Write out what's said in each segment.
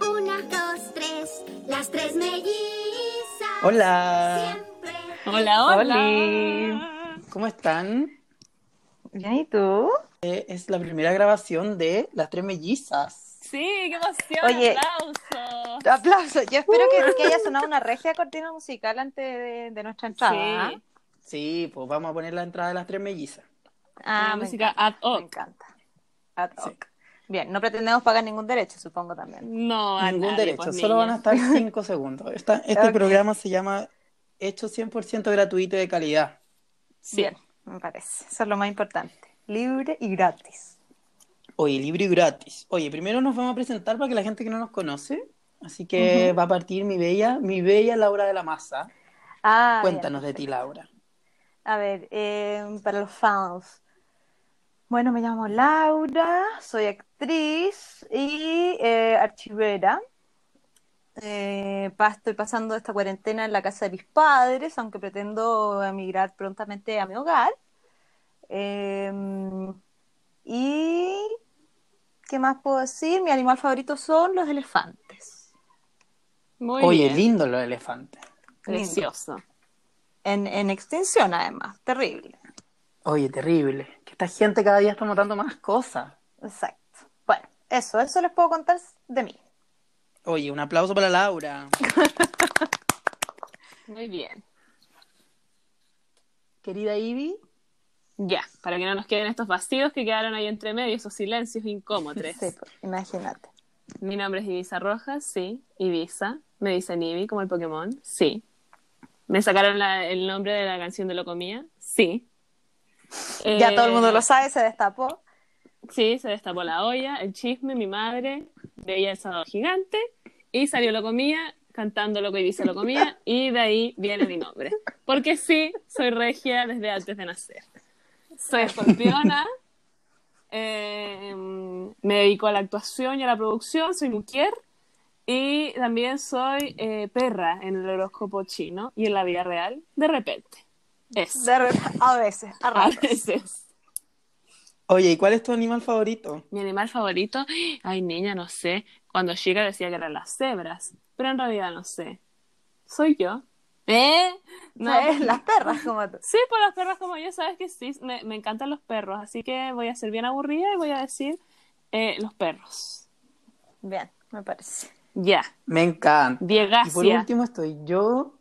Una, dos, tres, las tres mellizas. Hola, Siempre. Hola, hola. Oli. ¿cómo están? Bien, ¿y tú? Eh, es la primera grabación de Las Tres Mellizas. Sí, qué emoción. Oye. Aplausos. Aplauso. Yo espero que, que haya sonado una regia cortina musical antes de, de nuestra entrada. Sí. Sí, pues vamos a poner la entrada de Las Tres Mellizas. Ah, Una me música encanta, ad hoc. Me encanta. Ad Sí. hoc. Bien, no pretendemos pagar ningún derecho, supongo también. No, a Ningún nadie, derecho, pues, solo van a estar cinco segundos. Esta- este programa se llama Hecho 100% gratuito y de calidad. Sí. Bien, me parece. Eso es lo más importante. Libre y gratis. Oye, libre y gratis. Oye, primero nos vamos a presentar para que la gente que no nos conoce. Así que va a partir mi bella, mi bella Laura de la Masa. Ah, Cuéntanos bien, de ti, Laura. A ver, eh, para los fans. Bueno, me llamo Laura, soy actriz y eh, archivera. Eh, pa- estoy pasando esta cuarentena en la casa de mis padres, aunque pretendo emigrar prontamente a mi hogar. Eh, y, ¿qué más puedo decir? Mi animal favorito son los elefantes. Muy Oye, bien. lindo los elefantes. Precioso. En, en extinción, además, terrible. Oye, terrible. Que esta gente cada día está matando más cosas. Exacto. Bueno, eso, eso les puedo contar de mí. Oye, un aplauso para Laura. Muy bien. Querida Ivy. Ya, para que no nos queden estos vacíos que quedaron ahí entre medio, esos silencios incómodos. Sí, pues, imagínate. Mi nombre es Ibiza Rojas, sí. Ibiza. Me dicen Ibi, como el Pokémon, sí. Me sacaron la- el nombre de la canción de Locomía, sí. Ya Eh, todo el mundo lo sabe, se destapó. Sí, se destapó la olla, el chisme, mi madre veía el sábado gigante y salió Locomía cantando Loco Ibiza Locomía y de ahí viene mi nombre. Porque sí, soy regia desde antes de nacer. Soy escorpiona, eh, me dedico a la actuación y a la producción, soy mujer y también soy eh, perra en el horóscopo chino y en la vida real, de repente. Es. De re- a veces, a A veces. Oye, ¿y cuál es tu animal favorito? Mi animal favorito, ay niña, no sé. Cuando chica decía que eran las cebras, pero en realidad no sé. ¿Soy yo? ¿Eh? No, ¿Sabes? Las perras como tú. Sí, por las perras como yo, sabes que sí, me, me encantan los perros, así que voy a ser bien aburrida y voy a decir eh, los perros. Bien, me parece. Ya, Me encanta. Y por Diegacia. último estoy yo,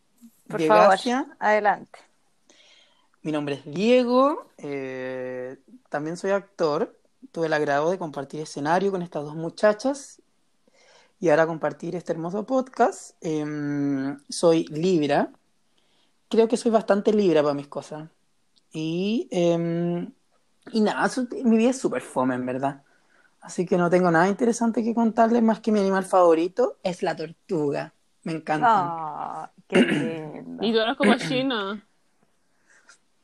Por Diegacia. favor, adelante. Mi nombre es Diego, eh, también soy actor. Tuve el agrado de compartir escenario con estas dos muchachas y ahora compartir este hermoso podcast. Em, soy Libra. Creo que soy bastante Libra para mis cosas. Y, em, y nada, mi vida es súper fome, en verdad. Así que no tengo nada interesante que contarles más que mi animal favorito es la tortuga. Me encantan. Ah, qué lindo. Y tú eres como chino.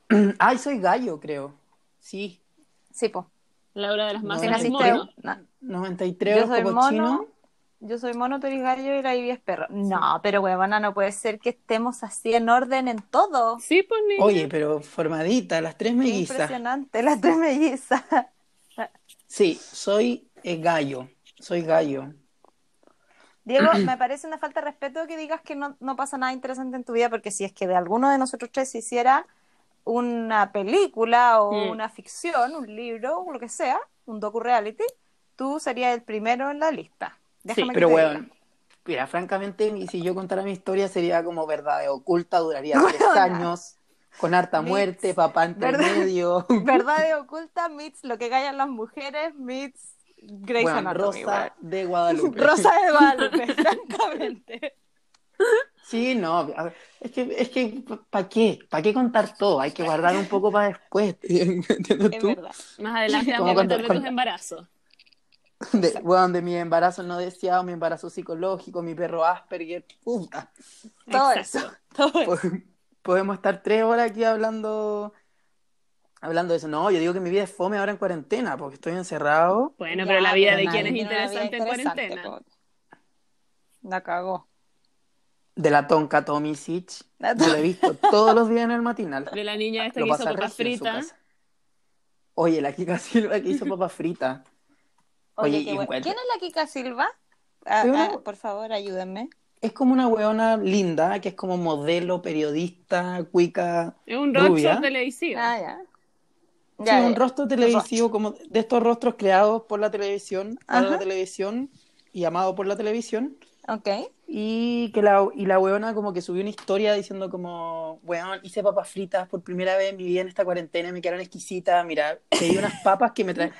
Ay, soy gallo, creo. Sí, Sí, pues. Laura de las masas Si no, es naciste, mono. no, 93 Yo soy chino. mono. Yo soy mono, tú eres gallo y la Ivy es perro. No, pero huevona, no puede ser que estemos así en orden en todo. Sí, pues niña. Oye, pero formadita, las tres mellizas. impresionante, las tres mellizas. Sí, soy eh, gallo. Soy gallo. Diego, me parece una falta de respeto que digas que no, no pasa nada interesante en tu vida, porque si es que de alguno de nosotros tres se hiciera una película o Mm. una ficción, un libro, o lo que sea, un docu-reality, tú serías el primero en la lista. Déjame que Pero te diga. bueno, mira, francamente, si yo contara mi historia sería como verdad oculta, duraría tres años, con harta muerte, papá entre ¿Verdad? medio. Verdad oculta meets lo que callan las mujeres meets Grey's Bueno, Anatomy. Rosa de Guadalupe. Rosa de Guadalupe, francamente. Sí, no, ver, es que, es que, ¿para qué? ¿Para qué contar todo? Hay que guardar un poco para después. ¿Entiendes Es tú? verdad. Más adelante vamos a de tus embarazos. De, weón, de mi embarazo no deseado, mi embarazo psicológico, mi perro Asperger, puta. Todo Exacto. eso. Todo eso. Po- Podemos estar tres horas aquí hablando, hablando de eso. No, yo digo que mi vida es fome ahora en cuarentena, porque estoy encerrado. Bueno, Ya, pero la vida pero de nadie quién es interesante en cuarentena. po. La cagó. De la tonca Tommy Sitch. La Yo lo he visto todos los días en el matinal. De la niña esta Lo que hizo papas fritas. Oye, la Kika Silva que hizo papas fritas. Oye, Oye, ¿Quién es la Kika Silva? Ah, ah, por favor, ayúdenme. Es como una weona linda, que es como modelo, periodista, cuica, Es un rubia. rostro televisivo. Ah, ya. Sí, Ya, un rostro televisivo, como de estos rostros creados por la televisión, para Ajá. la televisión y amado por la televisión. Ok. Y que la, y la weona como que subió una historia diciendo como, weón, hice papas fritas por primera vez en mi vida en esta cuarentena, me quedaron exquisitas, mira, pedí unas papas que me traen,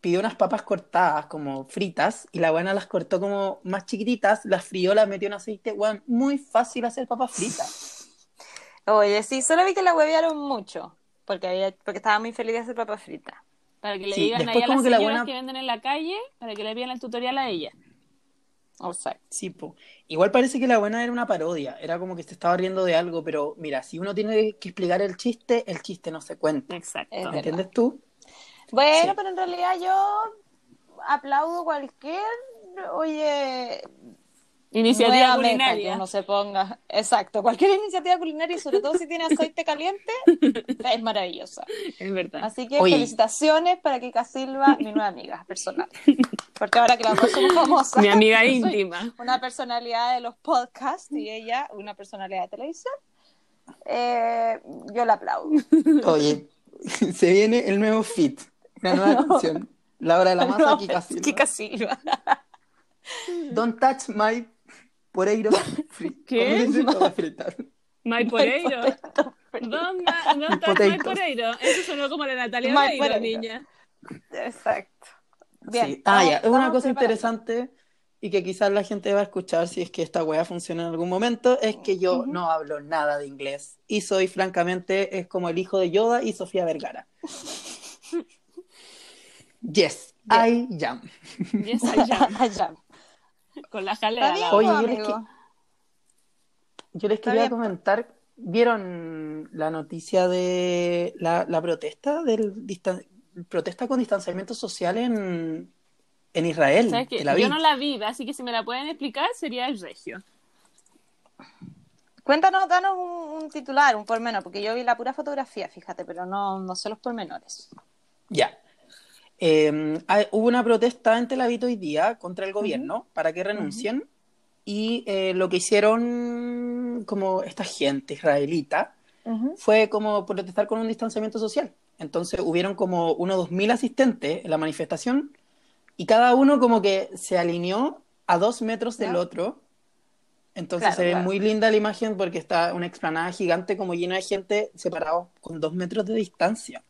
pidió unas papas cortadas como fritas y la weona las cortó como más chiquititas, las frió, las metió en aceite, weón, muy fácil hacer papas fritas. Oye, sí, solo vi que la huevearon mucho. Porque, había, porque estaba muy feliz de hacer papas fritas. Para que le Sí, digan ahí a las que la buena- que venden en la calle, para que le pidan el tutorial a ella. Exacto. Sí, po. Igual parece que la buena era una parodia, era como que se estaba riendo de algo, pero mira, si uno tiene que explicar el chiste, el chiste no se cuenta. Exacto. Es ¿Me verdad. entiendes tú? Bueno, Sí. pero en realidad yo aplaudo cualquier, oye, Iniciativa nueva meta que culinaria. uno se ponga. Exacto, cualquier iniciativa culinaria y sobre todo si tiene aceite caliente, es maravillosa. Es verdad. Así que Oye. felicitaciones para Kika Silva, mi nueva amiga personal. Porque ahora que las dos somos famosas, Mi amiga íntima. una personalidad de los podcasts y ella una personalidad de televisión, eh, yo la aplaudo. Oye, se viene el nuevo fit, una nueva canción. La hora de la masa, Kika Silva. Kika Silva. Don't touch my poreiro free. ¿Qué? My Poreiro. Don, ma, don touch My. Poreiro. Eso sonó como la Natalia My Oreiro, Poreiro. niña. Exacto. Bien. Sí. Ah, ya, es una cosa interesante y que quizás la gente va a escuchar si es que esta wea funciona en algún momento, es que yo Ujú. no hablo nada de inglés y soy francamente, es como el hijo de Yoda y Sofía Vergara. Yes, I am. Yes, I am. Allá. Con la jalea. Está bien, al Oye, yo les. Yo quería bien. comentar, ¿vieron la noticia de la, la protesta del distan- protesta con distanciamiento social en, en Israel? ¿Sabes qué? Tel Aviv? Yo no la vi, así que si me la pueden explicar sería el regio. Cuéntanos, danos un, un titular, un pormenor, porque yo vi la pura fotografía, fíjate, pero no, no sé los pormenores. Ya. Eh, hay- hubo una protesta en Tel Aviv hoy día contra el gobierno para que renuncien y eh, lo que hicieron como esta gente israelita fue como protestar con un distanciamiento social. Entonces hubieron como uno o dos mil asistentes en la manifestación y cada uno como que se alineó a dos metros del otro. Entonces Claro, se ve claro. muy linda la imagen porque está una explanada gigante como llena de gente separados con dos metros de distancia.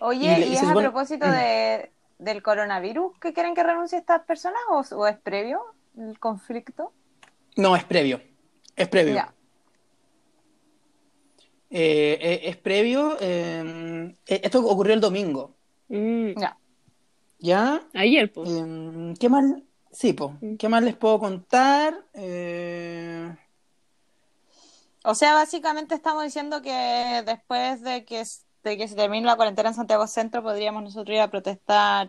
Oye, Y le- ¿y, y es a propósito Mm. de, del coronavirus que quieren que renuncie estas personas o, o es previo el conflicto? No, es previo. Es previo. Ya. Eh, eh, es previo. eh, esto ocurrió el domingo. Mm, Ya. ¿Ya? Ayer, pues. Eh, ¿qué más? Sí, po. ¿Qué más les puedo contar? Eh, O sea, básicamente estamos diciendo que después de que, de que se termine la cuarentena en Santiago Centro, podríamos nosotros ir a protestar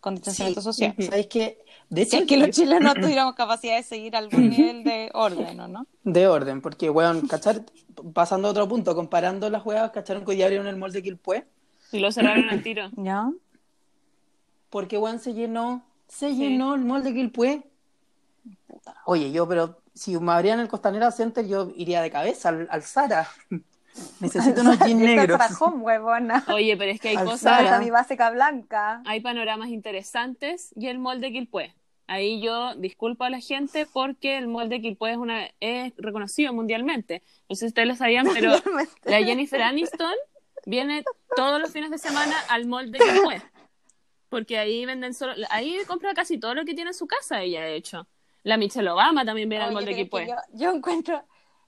con distanciamiento sí, social. ¿Sabes qué? De Si hecho, es que los chilenos tuviéramos capacidad de seguir algún nivel de orden, ¿o no? de orden, porque, weón, ¿cachar? Pasando a otro punto, comparando las weas, ¿cacharon que hoy día abrieron el mall de Quilpué? Y lo cerraron al tiro. ¿Ya? Porque, weón, se llenó, se llenó el mall de Quilpué. Oye, yo, pero si me abrían el Costanera Center, yo iría de cabeza al, al Zara. Necesito unos jeans negros. para home, huevona. Oye, pero es que hay Al cosas. Está mi básica blanca. hay panoramas interesantes y el mall de Quilpué. Ahí yo disculpo a la gente porque el mall de Quilpué es, una, es reconocido mundialmente. No sé si ustedes lo sabían, pero la Jennifer Aniston viene todos los fines de semana al mall de Quilpué. Porque ahí venden solo, ahí compra casi todo lo que tiene en su casa ella, de hecho. La Michelle Obama también viene al Oye, mall de pero es que Quilpué. yo, yo encuentro,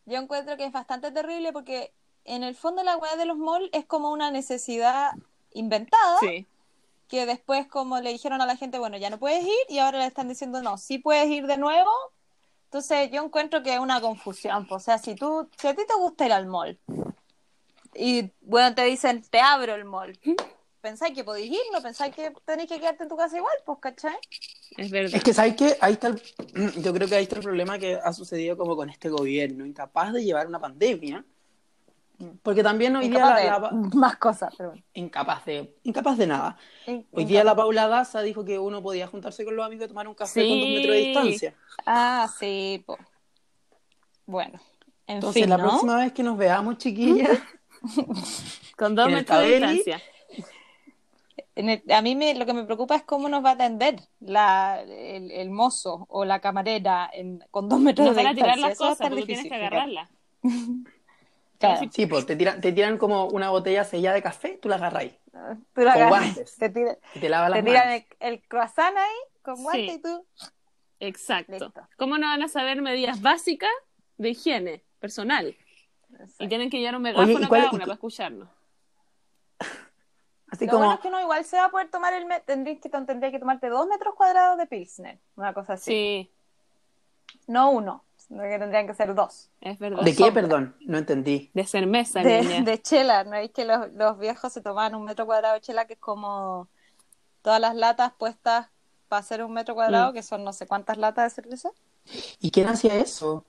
yo encuentro que es bastante terrible porque en el fondo la weá de los malls es como una necesidad inventada Sí. que después como le dijeron a la gente, bueno, ya no puedes ir y ahora le están diciendo, no, sí puedes ir de nuevo. Entonces yo encuentro que es una confusión. O sea, si tú, si a ti te gusta ir al mall y bueno, te dicen, te abro el mall. Pensáis que podéis ir, no pensáis que tenéis que quedarte en tu casa igual, pues, ¿cachai? Es verdad. Es que, ¿sabes qué? Ahí está el- yo creo que ahí está el problema que ha sucedido como con este gobierno, incapaz de llevar una pandemia Porque también hoy día Incapaz la, la- más cosas, pero bueno. incapaz de incapaz de nada. In- Hoy día la. Paula Daza dijo que uno podía juntarse con los amigos y tomar un café con dos metros de distancia. Ah, sí, po. Bueno, en Entonces, fin, la ¿no? próxima vez que nos veamos, chiquillas, Con dos metros de distancia. En el- a mí me, lo que me preocupa es cómo nos va a atender la, el, el mozo o la camarera en- con dos metros Nos de van a tirar distancia. las Eso cosas tienes que fíjate. Claro. sí, pues te tiran, te tiran como una botella sellada de café, tú la agarras Tú la Con agarras, guantes. te, tira- y te lavas te tiran manos. el, el croissant ahí con guante Sí. y tú. Exacto. Listo. ¿Cómo no van a saber medidas básicas de higiene personal? Y tienen que llevar un megáfono ¿y cuál- cada y una para escucharnos. Así Lo como, bueno es que uno igual se va a poder tomar el... me- Tendrías que, tendría que tomarte dos metros cuadrados de Pilsner, una cosa así. Sí, No uno, sino que tendrían que ser dos. es verdad. ¿de qué, sombra. perdón? No entendí. De cerveza, De, niña. de chela, ¿no es que los, los viejos se tomaban un metro cuadrado de chela que es como todas las latas puestas para hacer un metro cuadrado, Mm. que son no sé cuántas latas de cerveza? ¿Y quién hacía eso?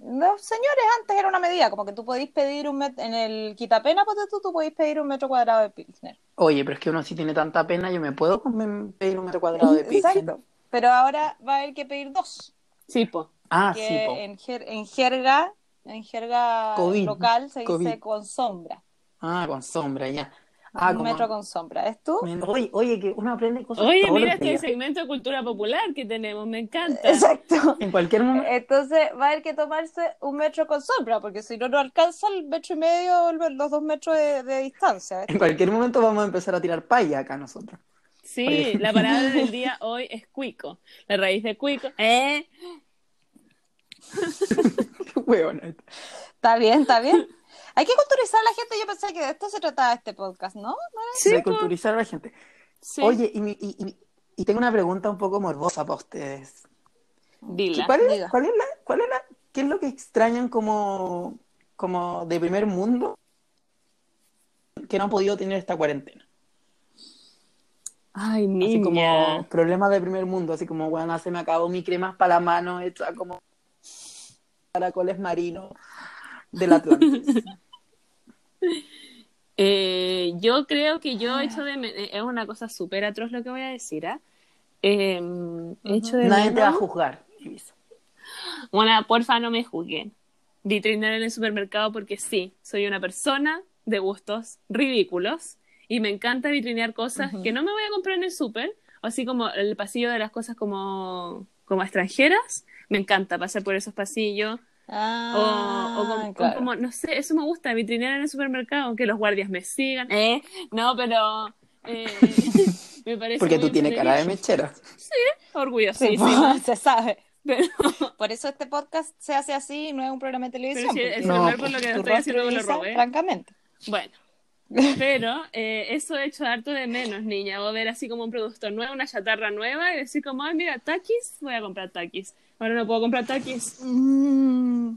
Los señores antes era una medida, como que tú podís pedir un metro, en el quitapena, ponte tú, tú podís pedir un metro cuadrado de Pilsner. Oye, pero es que uno si tiene tanta pena, yo me puedo comer- pedir un metro cuadrado de pizza. Exacto. Pero ahora va a haber que pedir dos, Sí, po. Ah, que sí, en, jer- en jerga, en jerga COVID, local se dice con sombra. Ah, con sombra, ya. Ah, un como- metro con sombra. ¿Es tú? Oye, oye, que uno aprende cosas Oye, todos mira los este días. segmento de cultura popular que tenemos, me encanta. Exacto. En cualquier momento. Entonces va a haber que tomarse un metro con sombra, porque si no, no alcanza el metro y medio, los dos metros de, de distancia. En cualquier momento vamos a empezar a tirar paya acá nosotros. Sí, la palabra del día hoy es cuico. La raíz de cuico. ¿Eh? Qué. Está bien, está bien. Hay que culturizar a la gente. Yo pensé que de esto se trataba este podcast, ¿no? Sí, de culturizar a la gente. Sí. Oye, y, mi- y- y- y tengo una pregunta un poco morbosa para ustedes. Dila. ¿Cuál es, diga. cuál es la, cuál es la, qué es lo que extrañan como, como de primer mundo que no han podido tener esta cuarentena? Ay, Así niña. como problemas de primer mundo, así como, bueno, se me acabó mi crema para la mano hecha como caracoles marinos del Atlántico. Eh, yo creo que yo echo de men- eh, es una cosa súper atroz lo que voy a decir, ¿ah? Eh, echo de Nadie te va a juzgar. Bueno, porfa, no me juzguen. Vitrinear en el supermercado porque sí, soy una persona de gustos ridículos y me encanta vitrinear cosas que no me voy a comprar en el super, así como el pasillo de las cosas como, como extranjeras. Me encanta pasar por esos pasillos. Ah, o, o como, claro. como, no sé, eso me gusta, vitrinear en el supermercado, que los guardias me sigan. Eh, no, pero eh, me parece Porque tú tienes cara de mechera. Sí, orgullosísima. pues, se sabe. pero, Por eso este podcast se hace así y no es un programa de televisión. pero sí, porque el celular pues, por lo que estoy haciendo me lo robé. francamente. Bueno, pero eh, eso he hecho harto de menos, niña. O ver así como un producto nuevo, una chatarra nueva y decir como, ay, mira, taquis, voy a comprar taquis. Ahora no puedo comprar taquis. Mm,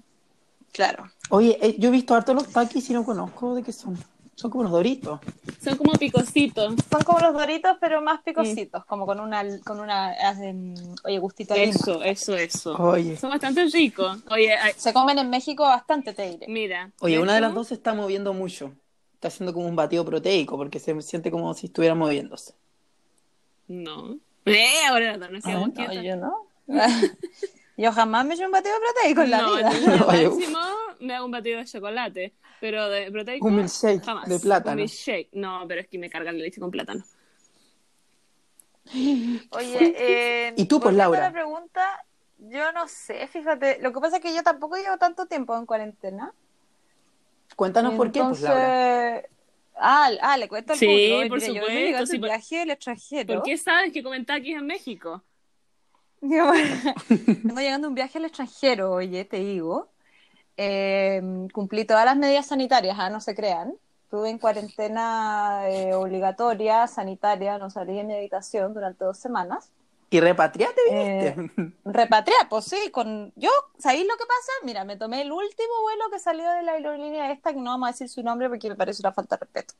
claro. Oye, eh, yo he visto harto los taquis y no conozco de qué son. Son como unos doritos. Son como picositos. Son como los doritos, pero más picositos, como con una, con una, hacen, oye, gustito lima. Eso, eso, eso. Oye, Son bastante ricos. Oye, ay, Se comen en México bastante, te diré. mira. oye, ¿ves una de las dos se está moviendo mucho. Está haciendo como un batido proteico porque se siente como si estuviera moviéndose. No. Eh, ahora no, no Ah, no, yo no. yo jamás me he hecho un batido proteico en la no, vida. yo Oye, máximo me hago un batido de chocolate, pero de proteico Un milkshake jamás. de plátano. Un milkshake. No, pero es que me cargan la leche con plátano. Oye, eh, ¿Y tú, pues, Laura? la pregunta, yo no sé, fíjate, lo que pasa es que yo tampoco llevo tanto tiempo en cuarentena. Cuéntanos por qué, pues, Laura. Ah, ah, le cuento al Sí, público. por yo supuesto, llegando sí, por- viaje del extranjero. ¿Por qué sabes que comen taquis en México? Vengo llegando un viaje al extranjero, oye, te digo. Eh, cumplí todas las medidas sanitarias, ah, no se crean. Estuve en cuarentena eh, obligatoria, sanitaria, no salí de mi habitación durante dos semanas. ¿Y repatriate Eh, viniste? Repatriar, pues sí, con yo, ¿sabéis lo que pasa? Mira, me tomé el último vuelo que salió de la aerolínea esta, que no vamos a decir su nombre porque me parece una falta de respeto.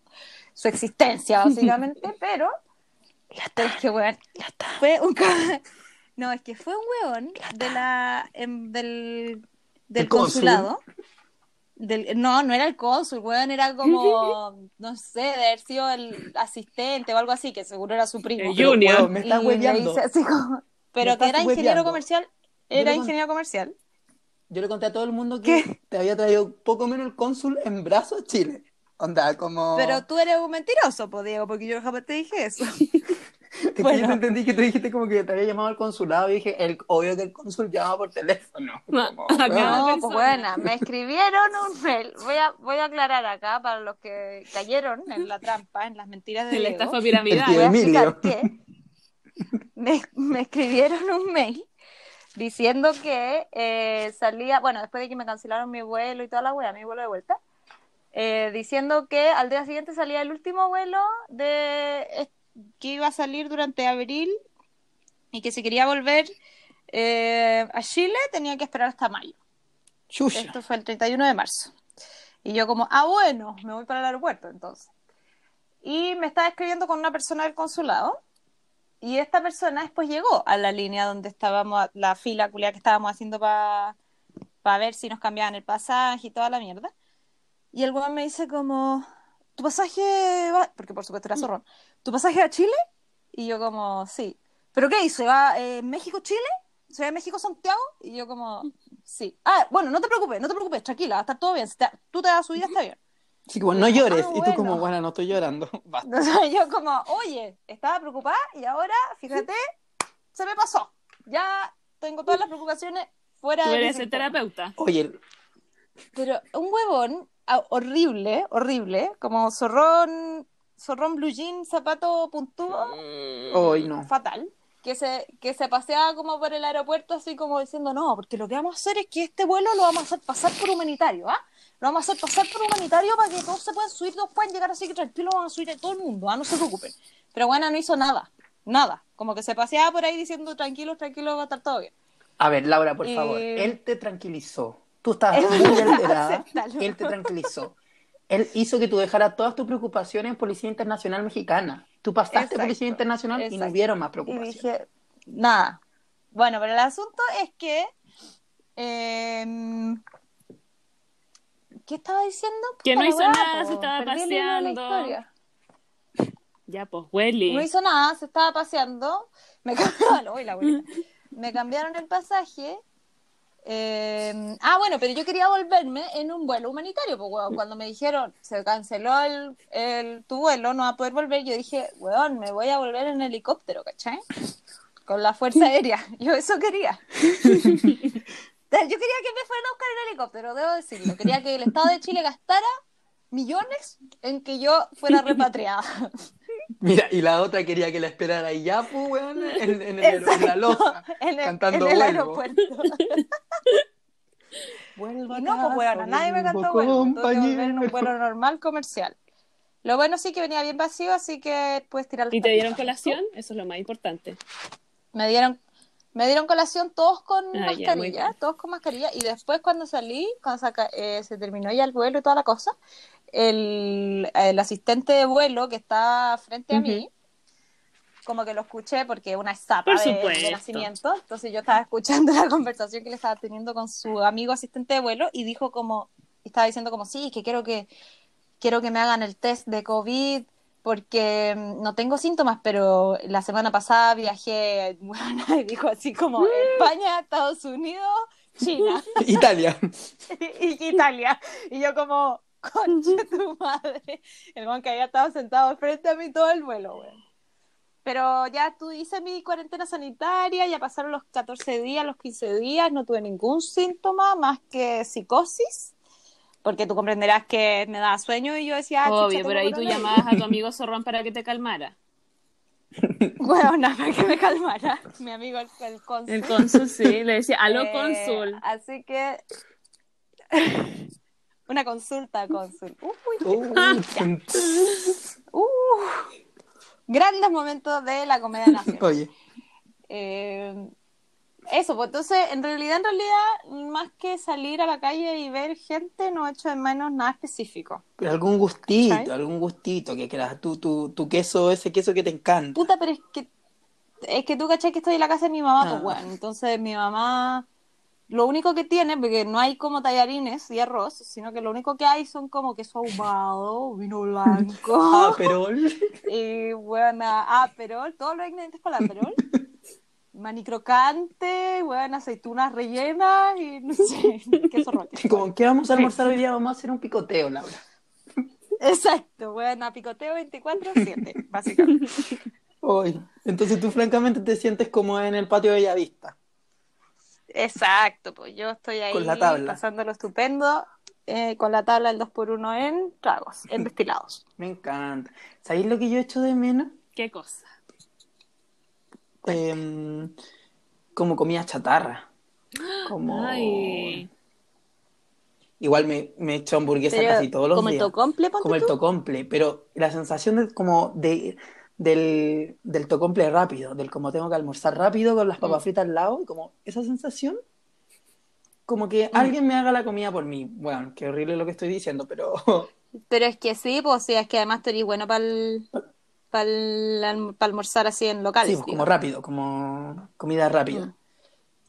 Su existencia, básicamente, pero pero es que, weón, fue un No, es que fue un weón de la, em, del, del consulado. del- no, no era el cónsul, weón, era como, no sé, de haber sido el asistente o algo así, que seguro era su primo. El Pero, Junior. weón, me estás hueveando. hice así como- pero que era ingeniero hueveando. comercial, era con- ingeniero comercial. Yo le conté a todo el mundo que ¿Qué? te había traído poco menos el cónsul en brazos a Chile. Onda, como... Pero tú eres un mentiroso, pues, Diego, porque yo jamás te dije eso. Es que bueno. yo te entendí que tú dijiste como que te había llamado al consulado y dije, el, obvio que el cónsul llama por teléfono. No, Como, No, persona. pues bueno, me escribieron un mail. Voy a, voy a aclarar acá para los que cayeron en la trampa, en las mentiras de En la estafa piramidal. me, me escribieron un mail diciendo que eh, salía, bueno, después de que me cancelaron mi vuelo y toda la wea, mi vuelo de vuelta, eh, diciendo que al día siguiente salía el último vuelo de que iba a salir durante abril y que si quería volver eh, a Chile tenía que esperar hasta mayo. Chucha. Esto fue el 31 de marzo. Y yo como, ah, bueno, me voy para el aeropuerto entonces. Y me estaba escribiendo con una persona del consulado. Y esta persona después llegó a la línea donde estábamos, la fila culia que estábamos haciendo para ver si nos cambiaban el pasaje y toda la mierda. Y el weón me dice como, ¿tu pasaje va? Porque por supuesto era zorrón. ¿Tu pasaje va a Chile? Y yo como, sí. ¿Pero qué hizo? ¿Va eh, México-Chile? ¿Se va a México-Santiago? Y yo como, sí. Ah, bueno, no te preocupes, no te preocupes, tranquila, va a estar todo bien. Si te- tú te vas a subir, está bien. Así como, no llores. Ah, Y tú como, bueno. no estoy llorando. Basta. Yo como, oye, estaba preocupada y ahora, fíjate, se me pasó. Ya tengo todas las preocupaciones fuera Tú de mi eres el terapeuta. Oye, Pero un huevón ah, horrible, horrible, como zorrón, zorrón blue jean, zapato puntúo, hoy no. fatal, que se, que se paseaba como por el aeropuerto así como diciendo, no, porque lo que vamos a hacer es que este vuelo lo vamos a hacer pasar por humanitario, ¿ah? Lo vamos a hacer pasar por humanitario para que todos se puedan subir, todos puedan llegar así que tranquilo van a subir a todo el mundo, ¿ah? No se preocupen. Pero bueno, no hizo nada, nada. Como que se paseaba por ahí diciendo, tranquilos, tranquilos, va a estar todo bien. A ver, Laura, por Eh, favor. Él te tranquilizó. Tú estabas Él- muy alterada. Él te tranquilizó. Él hizo que tú dejaras todas tus preocupaciones en Policía Internacional Mexicana. Tú pasaste Exacto, Policía Internacional y no hubieron más Y preocupaciones. dije, nada. Bueno, pero el asunto es que. em, ¿Qué estaba diciendo? Que no hizo nada, se estaba paseando. Ya, pues, Welly. No hizo nada, se estaba paseando. Me cambiaron, uy, la abuelita. Me cambiaron el pasaje. Eh, ah, bueno, pero yo quería volverme en un vuelo humanitario. Weón, cuando me dijeron se canceló el, el- tu vuelo, no va a poder volver, yo dije, weón, me voy a volver en helicóptero, ¿cachai? Con la Fuerza Aérea. Yo eso quería. Yo quería que me fueran a buscar en helicóptero, debo decirlo. Quería que el Estado de Chile gastara millones en que yo fuera repatriada. Mira, y la otra quería que la esperara ahí ya, pues, weón, en, en, el- en la loza, en el, cantando en el vuelvo. aeropuerto. Vuelvo a Y no, pues bueno, nadie me cantó vuelvo, vuelo. Tuve que en un compañero. vuelo normal comercial. Lo bueno sí que venía bien vacío, así que puedes tirar ¿Y te dieron colación? Eso es lo más importante. Me dieron, me dieron colación todos con Ah, mascarilla, todos con mascarilla. Y después cuando salí, cuando saca- eh, se terminó ya el vuelo y toda la cosa, el, el asistente de vuelo que está frente a Ujú. mí, como que lo escuché porque una zapa de, de nacimiento. Entonces yo estaba escuchando la conversación que le estaba teniendo con su amigo asistente de vuelo y dijo como, estaba diciendo como, sí, que quiero que quiero que me hagan el test de COVID porque mm, no tengo síntomas, pero la semana pasada viajé, bueno, y dijo así como España, Estados Unidos, China Italia. y Italia. Y yo como, concha tu madre. El man que había estado sentado frente a mí todo el vuelo, güey. Pero ya tú hice mi cuarentena sanitaria, ya pasaron los 14 días, los 15 días, no tuve ningún síntoma más que psicosis, porque tú comprenderás que me daba sueño y yo decía, ah, Obvio, pero ahí tú llamabas a tu amigo zorrón para que te calmara. Bueno, nada, para que me calmara, mi amigo el, el cónsul. El cónsul, sí, le decía, aló, Eh, cónsul. Así que... Una consulta, cónsul. Uy, Uh, Uh, grandes momentos de la comedia nacional. Oye, Eh, eso, pues entonces, en realidad, en realidad, más que salir a la calle y ver gente, no he hecho de menos nada específico. pero algún gustito, algún gustito que quieras, tu, tu, tu queso, ese queso que te encanta. Puta, pero es que es que tú cachai que estoy en la casa de mi mamá, pues Ah. bueno, entonces mi mamá lo único que tiene, porque no hay como tallarines y arroz, sino que lo único que hay son como queso ahumado, vino blanco. Pero Y bueno, aperol, todos los ingredientes para el aperol. Maní crocante, bueno, aceitunas rellenas y no sé, queso roque. como que vamos a almorzar hoy día, vamos a hacer un picoteo, Laura. Exacto, bueno, picoteo 24-7, básicamente. Hoy. Entonces tú francamente te sientes como en el patio de Bellavista. Exacto, pues yo estoy ahí Con la tabla. pasándolo estupendo eh, con la tabla del 2x1 en tragos, en destilados. Me encanta. ¿Sabéis lo que yo echo de menos? ¿Qué cosa? Em, como comida chatarra. Como... Ay. Igual me, me echo hamburguesa Pero, casi todos los como el días. tocomple, ponte como el tocomple, pero la sensación de, como de, del, del tocomple rápido, del como tengo que almorzar rápido con las Mm. papas fritas al lado, como esa sensación, como que Mm. alguien me haga la comida por mí. Bueno, qué horrible lo que estoy diciendo, pero Pero es que sí, pues sí, es que además tú eres bueno para el almorzar así en locales. sí, pues, como digamos. rápido, como comida rápida. Mm.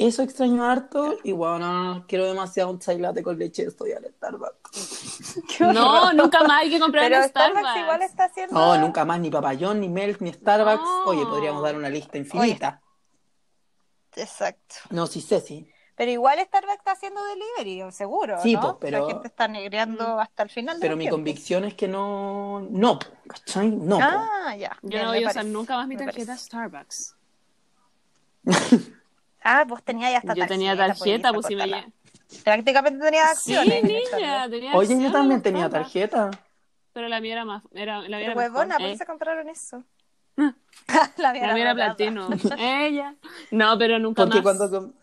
Eso extraño harto y bueno, quiero demasiado un chai latte con leche, estoy al Starbucks. No, nunca más hay que comprar Pero en Starbucks, Starbucks. igual está haciendo... No, nunca más ni papayón, ni milk, ni Starbucks. No. Oye, podríamos dar una lista infinita. Exacto. No, sí sé, sí. Pero igual Starbucks está haciendo delivery, seguro, Sí, ¿no? pues, pero- La gente está negreando hasta el final Pero del mi tiempo. convicción es que no, no, po, ¿cachai? No. po. Ah, ya. Yo no voy a usar nunca más mi me tarjeta. Starbucks. Ah, vos tenías ya esta Yo tenía tarjeta, tarjeta, pues si me Prácticamente tenías Sí, acciones. en niña, tenía Oye, yo también en tenía tarjeta. Pero la mía era más. Era, la mía era huevona. ¿por qué Eh, se compraron eso? La mía la mía era platino. Ella. No, pero nunca Porque más. cuando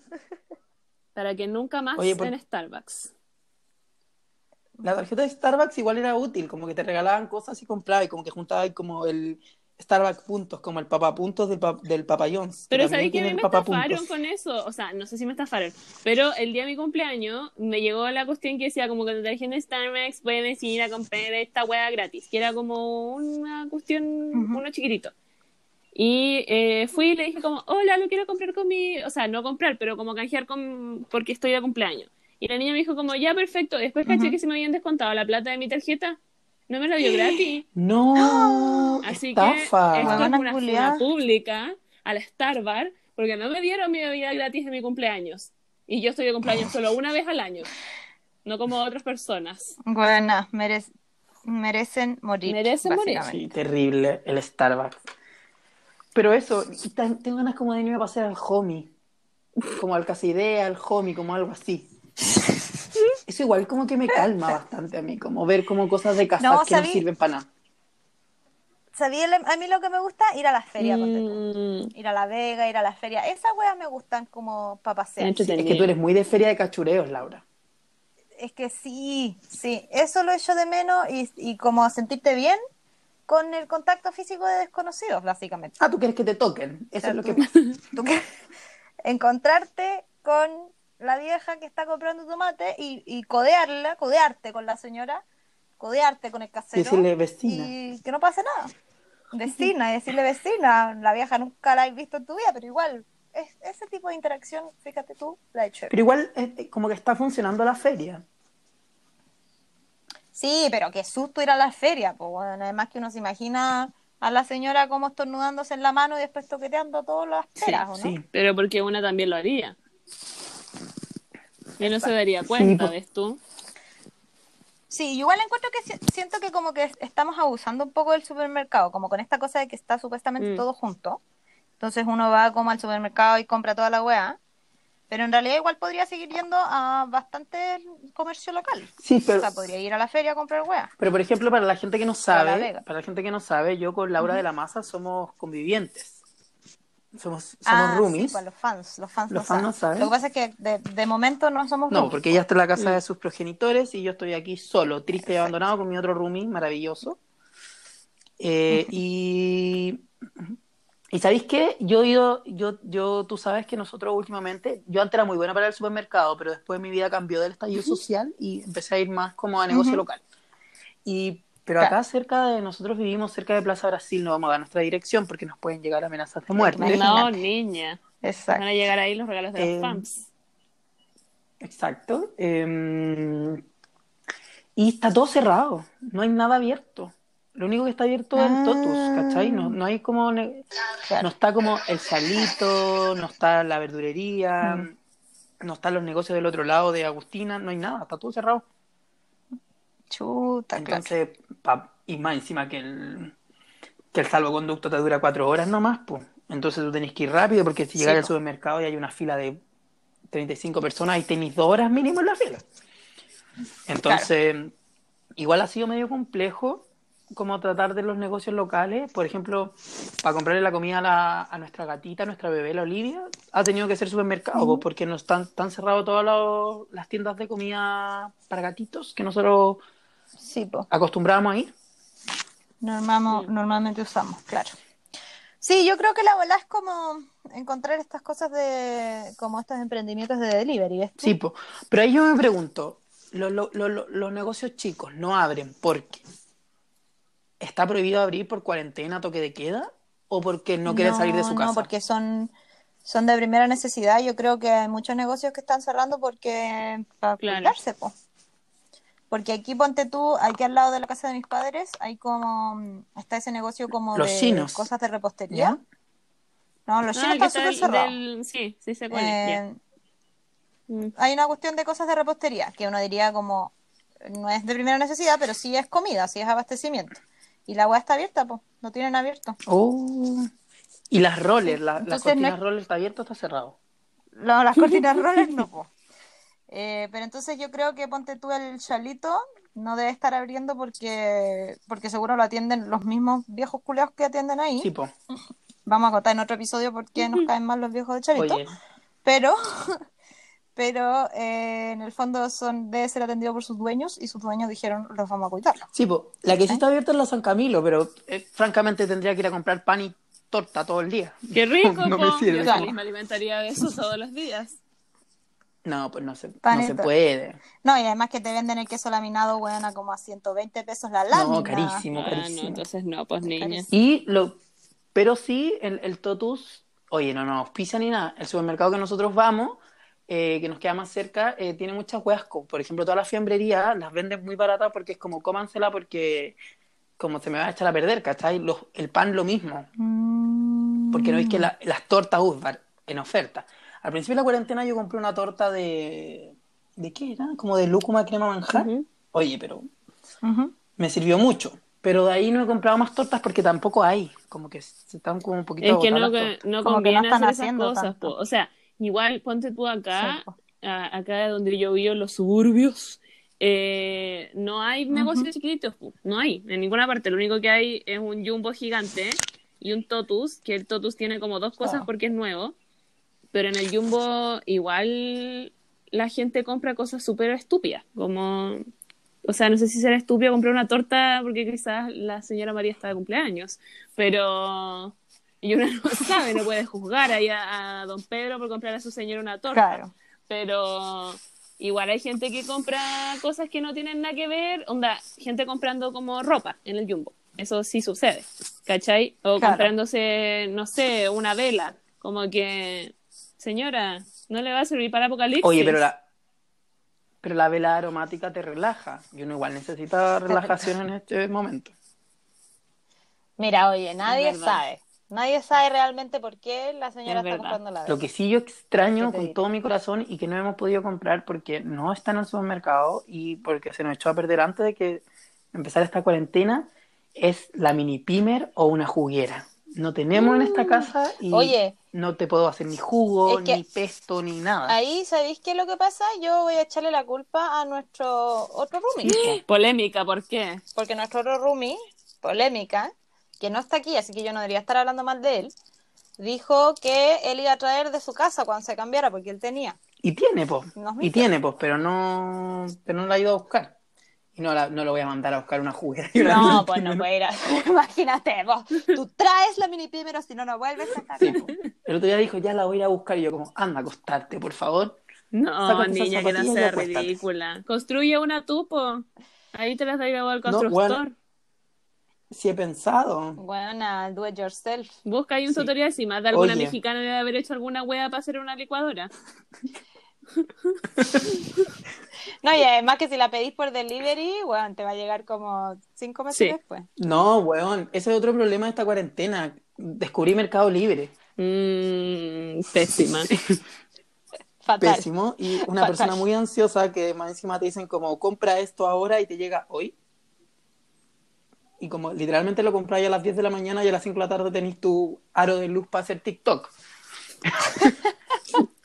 Para que nunca más Oye, por- en Starbucks. la tarjeta de Starbucks igual era útil, como que te regalaban cosas y comprabas, y como que juntabas como el Starbucks puntos, como el papapuntos del, pa- del Papa John's. Pero también ¿sabéis que me estafaron con eso? O sea, no sé si me estafaron. Pero el día de mi cumpleaños me llegó la cuestión que decía como que te trajeron de Starbucks puedes ir a comprar esta hueá gratis. Que era como una cuestión, uno chiquitito. Y eh, fui y le dije como, hola, lo quiero comprar con mi... O sea, no comprar, pero como canjear con... porque estoy de cumpleaños. Y la niña me dijo como, ya, perfecto. Después caché Ujú. que se me habían descontado la plata de mi tarjeta. No me la dio gratis. No, Así estafa. que esto es una funa pública a la Starbucks porque no me dieron mi bebida gratis de mi cumpleaños. Y yo estoy de cumpleaños solo una vez al año. No como otras personas. Bueno, merec- merecen morir. Merecen morir. Sí, terrible, el Starbucks. Pero eso, tengo ganas como de irme a pasear al homie. Como al Casa Idea, al homie, como algo así. Eso igual como que me calma bastante a mí, como ver como cosas de casa No, que no sirven para nada. ¿Sabía el- a mí lo que me gusta? Ir a la feria, ponte tú. Mm, Ir a la Vega, ir a la feria. Esas weas me gustan como para pasear. Es que tú eres muy de feria de cachureos, Laura. Es que sí, sí. Eso lo echo de menos y, y como sentirte bien con el contacto físico de desconocidos, básicamente. Ah, tú quieres que te toquen. Eso sea, es lo que pasa. Tú encontrarte con la vieja que está comprando tomate y, y codearla, codearte con la señora, codearte con el Y casero decirle vecina. y que no pase nada. Vecina, y decirle vecina, la vieja nunca la has visto en tu vida, pero igual, es, ese tipo de interacción, fíjate tú, la he hecho. Pero igual es como que está funcionando la feria. Sí, pero qué susto ir a la feria, pues bueno, además que uno se imagina a la señora como estornudándose en la mano y después toqueteando todas las peras, ¿o no? Sí. Pero porque una también lo haría. Y no se daría cuenta, Sí. ¿ves tú? Sí, yo igual encuentro que si- siento que como que estamos abusando un poco del supermercado, como con esta cosa de que está supuestamente Mm. todo junto. Entonces uno va como al supermercado y compra toda la weá. Pero en realidad igual podría seguir yendo a bastante comercio local. Sí, O pero, sea, podría ir a la feria a comprar weá. pero por ejemplo, para la gente que no sabe, para la gente que no sabe, yo con Laura de la Maza somos convivientes. Somos, somos Ah, roomies. sí, pues los fans, los fans, Los no, fans no saben. saben. Lo que pasa es que de, de momento no somos No, roomies. porque ella está en la casa de sus progenitores y yo estoy aquí solo, triste y abandonado con mi otro roomie maravilloso. Eh, y, y ¿sabéis qué? Yo he ido, yo, yo, tú sabes que nosotros últimamente, yo antes era muy buena para el supermercado, pero después mi vida cambió del estallido social y empecé a ir más como a negocio local. Y, pero acá cerca de nosotros vivimos cerca de Plaza Brasil, no vamos a dar nuestra dirección porque nos pueden llegar amenazas de muerte. Imagínate. No, niña. Van Exacto. a llegar ahí los regalos de Eh, los fans. exacto. Eh, y está todo cerrado, no hay nada abierto. Lo único que está abierto es el Totus, ¿cachai? No, no hay como... Claro. No está como el salito, no está la verdurería, Mm. no están los negocios del otro lado de Agustina, no hay nada, está todo cerrado. Chuta, claro. Pa- y más encima que el, que el salvoconducto te dura cuatro horas nomás, pues. Entonces tú tenés que ir rápido porque si Sí, llegas al supermercado y hay una fila de 35 personas y tenés dos horas mínimo en la fila. Entonces, igual ha sido medio complejo como tratar de los negocios locales. Por ejemplo, para comprarle la comida a, la- a nuestra gatita, a nuestra bebé, la Olivia, ha tenido que ser supermercado po, porque no están, están cerradas todas las tiendas de comida para gatitos que nosotros Sí, pues. acostumbrábamos a ir. Normamos. Normalmente usamos, claro. Sí, yo creo que la bola es como encontrar estas cosas de, como estos emprendimientos de delivery. Sí, po. pero ahí yo me pregunto, lo- lo- lo- lo- los negocios chicos no abren porque está prohibido abrir por cuarentena, toque de queda, o porque no quieren salir de su casa. No, porque son, son de primera necesidad. Yo creo que hay muchos negocios que están cerrando porque para Claro. cuidarse, po. Porque aquí ponte tú, aquí al lado de la casa de mis padres, hay como, mm, está ese negocio como Los de chinos. cosas de repostería. ¿Ya? No, los Ah, chinos están está súper cerrados. del- Sí, sí sé cuál es. ya. Eh, Mm. hay una cuestión de cosas de repostería, que uno diría como, no es de primera necesidad, pero sí es comida, sí es abastecimiento. Y la weá está abierta, pues, lo tienen abierto. Oh. Y las rollers, la- las Entonces, cortinas no es- roller está abierto o está cerrado. No, las cortinas rollers no, po. Eh, pero entonces yo creo que ponte tú el chalito, no debe estar abriendo porque, porque seguro lo atienden los mismos viejos culeados que atienden ahí. Sí, po. Vamos a contar en otro episodio por qué nos caen mal los viejos de chalito. Oye, Pero, pero eh, en el fondo son, debe ser atendido por sus dueños y sus dueños dijeron, los vamos a cuidar. sí, po. La que sí está abierta es la San Camilo, pero eh, francamente tendría que ir a comprar pan y torta todo el día. Qué rico, No me po. sirve. Yo me alimentaría de eso todos los días. No, pues no se, no se puede. No, y además que te venden el queso laminado, weón, a como a 120 pesos la lámina. No, carísimo, Ah, no, carísimo. entonces no, pues niña. Carísimo. Y lo, pero sí, el, el Totus, oye, no nos auspicia ni nada. El supermercado que nosotros vamos, eh, que nos queda más cerca, eh, tiene muchas hueas. co- Por ejemplo, todas las fiambrerías las venden muy baratas porque es como cómansela porque como se me va a echar a perder, ¿cachai? Los- el pan lo mismo. Mm. Porque no es que la- las tortas Usbar en oferta. Al principio de la cuarentena yo compré una torta de... ¿De qué era? Como de lúcuma crema manjar. Oye, pero me sirvió mucho. Pero de ahí no he comprado más tortas porque tampoco hay. Como que se están como un poquito Es que no, que- no Como que no están hacer esas haciendo cosas, po. O sea, igual ponte tú acá, Sí, a- acá donde yo vivo, los suburbios, eh, no hay negocios chiquitos, po. no hay, en ninguna parte. Lo único que hay es un jumbo gigante y un totus, que el totus tiene como dos cosas Claro. porque es nuevo, pero en el jumbo igual la gente compra cosas súper estúpidas, como... O sea, no sé si será estúpido comprar una torta porque quizás la señora María está de cumpleaños, pero y uno no sabe, no puede juzgar ahí a, a don Pedro por comprar a su señora una torta. Claro. Pero igual hay gente que compra cosas que no tienen nada que ver, onda, gente comprando como ropa en el jumbo. Eso sí sucede, ¿cachai? O Claro. comprándose, no sé, una vela, como que, señora, no le va a servir para Apocalipsis. Oye, pero la, pero la vela aromática te relaja. Y uno igual necesita relajación en este momento. Mira, oye, nadie sabe. Nadie sabe realmente por qué la señora Es está verdad. comprando la Lo vela. que sí yo extraño ¿Qué te con diré? todo mi corazón y que no hemos podido comprar porque no está en el supermercado y porque se nos echó a perder antes de que empezara esta cuarentena es la mini pimer o una juguera. No tenemos en esta casa y Mm. Oye. no te puedo hacer ni jugo, ni pesto, ni nada. Ahí, ¿sabéis qué es lo que pasa? Yo voy a echarle la culpa a nuestro otro roomie. po. Polémica, ¿por qué? Porque nuestro otro roomie, polémica, que no está aquí, así que yo no debería estar hablando mal de él, dijo que él iba a traer de su casa cuando se cambiara, porque él tenía. Y tiene, pues. Y tiene, pues, pero no, pero no la ha ido a buscar. No, la- no lo voy a mandar a buscar una juguera. y una No, mini pues no puede ir a... Imagínate, vos, tú traes la mini primero, si no, no vuelves a po. El otro día dijo, ya la voy a ir a buscar. Y yo como, anda, acostarte, por favor. No, niña, que no sea ridícula. Construye una tupo. Ahí te las da al No, constructor. bueno. Sí he pensado. Buena, do it yourself. Busca ahí un Sí. tutorial si más de alguna Oye. mexicana debe haber hecho alguna wea para hacer una licuadora. No, y además que si la pedís por delivery, bueno, te va a llegar como cinco meses Sí. después. No, weón, ese es otro problema de esta cuarentena. Descubrí Mercado Libre. Mm, pésima. Fatal. Pésimo. Y una Fatal. persona muy ansiosa que más encima te dicen como, compra esto ahora y te llega hoy. Y como literalmente lo compráis a las 10 de la mañana y a las 5 de la tarde tenéis tu aro de luz para hacer TikTok.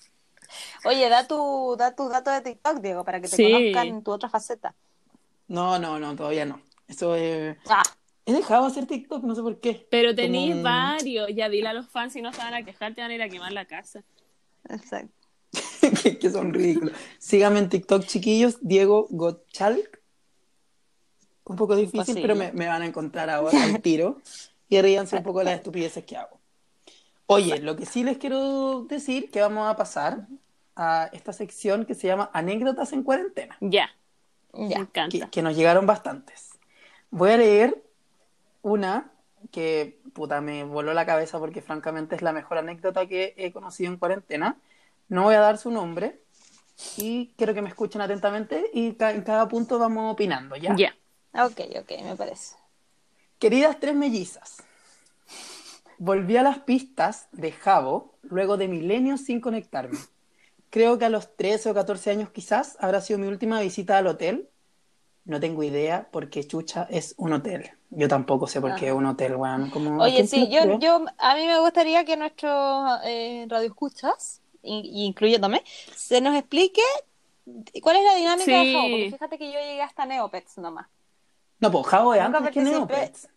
Oye, da tu, da tus datos de TikTok, Diego, para que te Sí. conozcan en tu otra faceta. No, no, no, todavía no. Eso es... Ah, He dejado de hacer TikTok, no sé por qué. Pero tenéis Como- varios. Ya dile a los fans si no se van a quejar, te van a ir a quemar la casa. exacto. que, que son ridículos. Síganme en TikTok, chiquillos, Diego Gottschalk. Un poco difícil, pero me, me van a encontrar ahora al tiro. Y ríanse un poco de las estupideces que hago. Oye, lo que sí les quiero decir que vamos a pasar a esta sección que se llama Anécdotas en cuarentena, Ya, me Ya. que, encanta. que nos llegaron bastantes. Voy a leer una que puta me voló la cabeza porque francamente es la mejor anécdota que he conocido en cuarentena. No voy a dar su nombre y quiero que me escuchen atentamente y ca- en cada punto vamos opinando, ¿ya? Ya. Ok, ok, me parece. Queridas tres mellizas, volví a las pistas de Jabo luego de milenios sin conectarme. Creo que a los 13 o 14 años quizás habrá sido mi última visita al hotel. No tengo idea porque Chucha es un hotel. Yo tampoco sé por qué es un hotel, weón. Como, ¿a Oye, sí, yo, yo, a mí me gustaría que nuestros eh, radioescuchas, y- y incluyéndome, se nos explique cuál es la dinámica de Sí. Jabo, porque fíjate que yo llegué hasta Neopets nomás. No, pues Jabo es Nunca antes que participé. Neopets.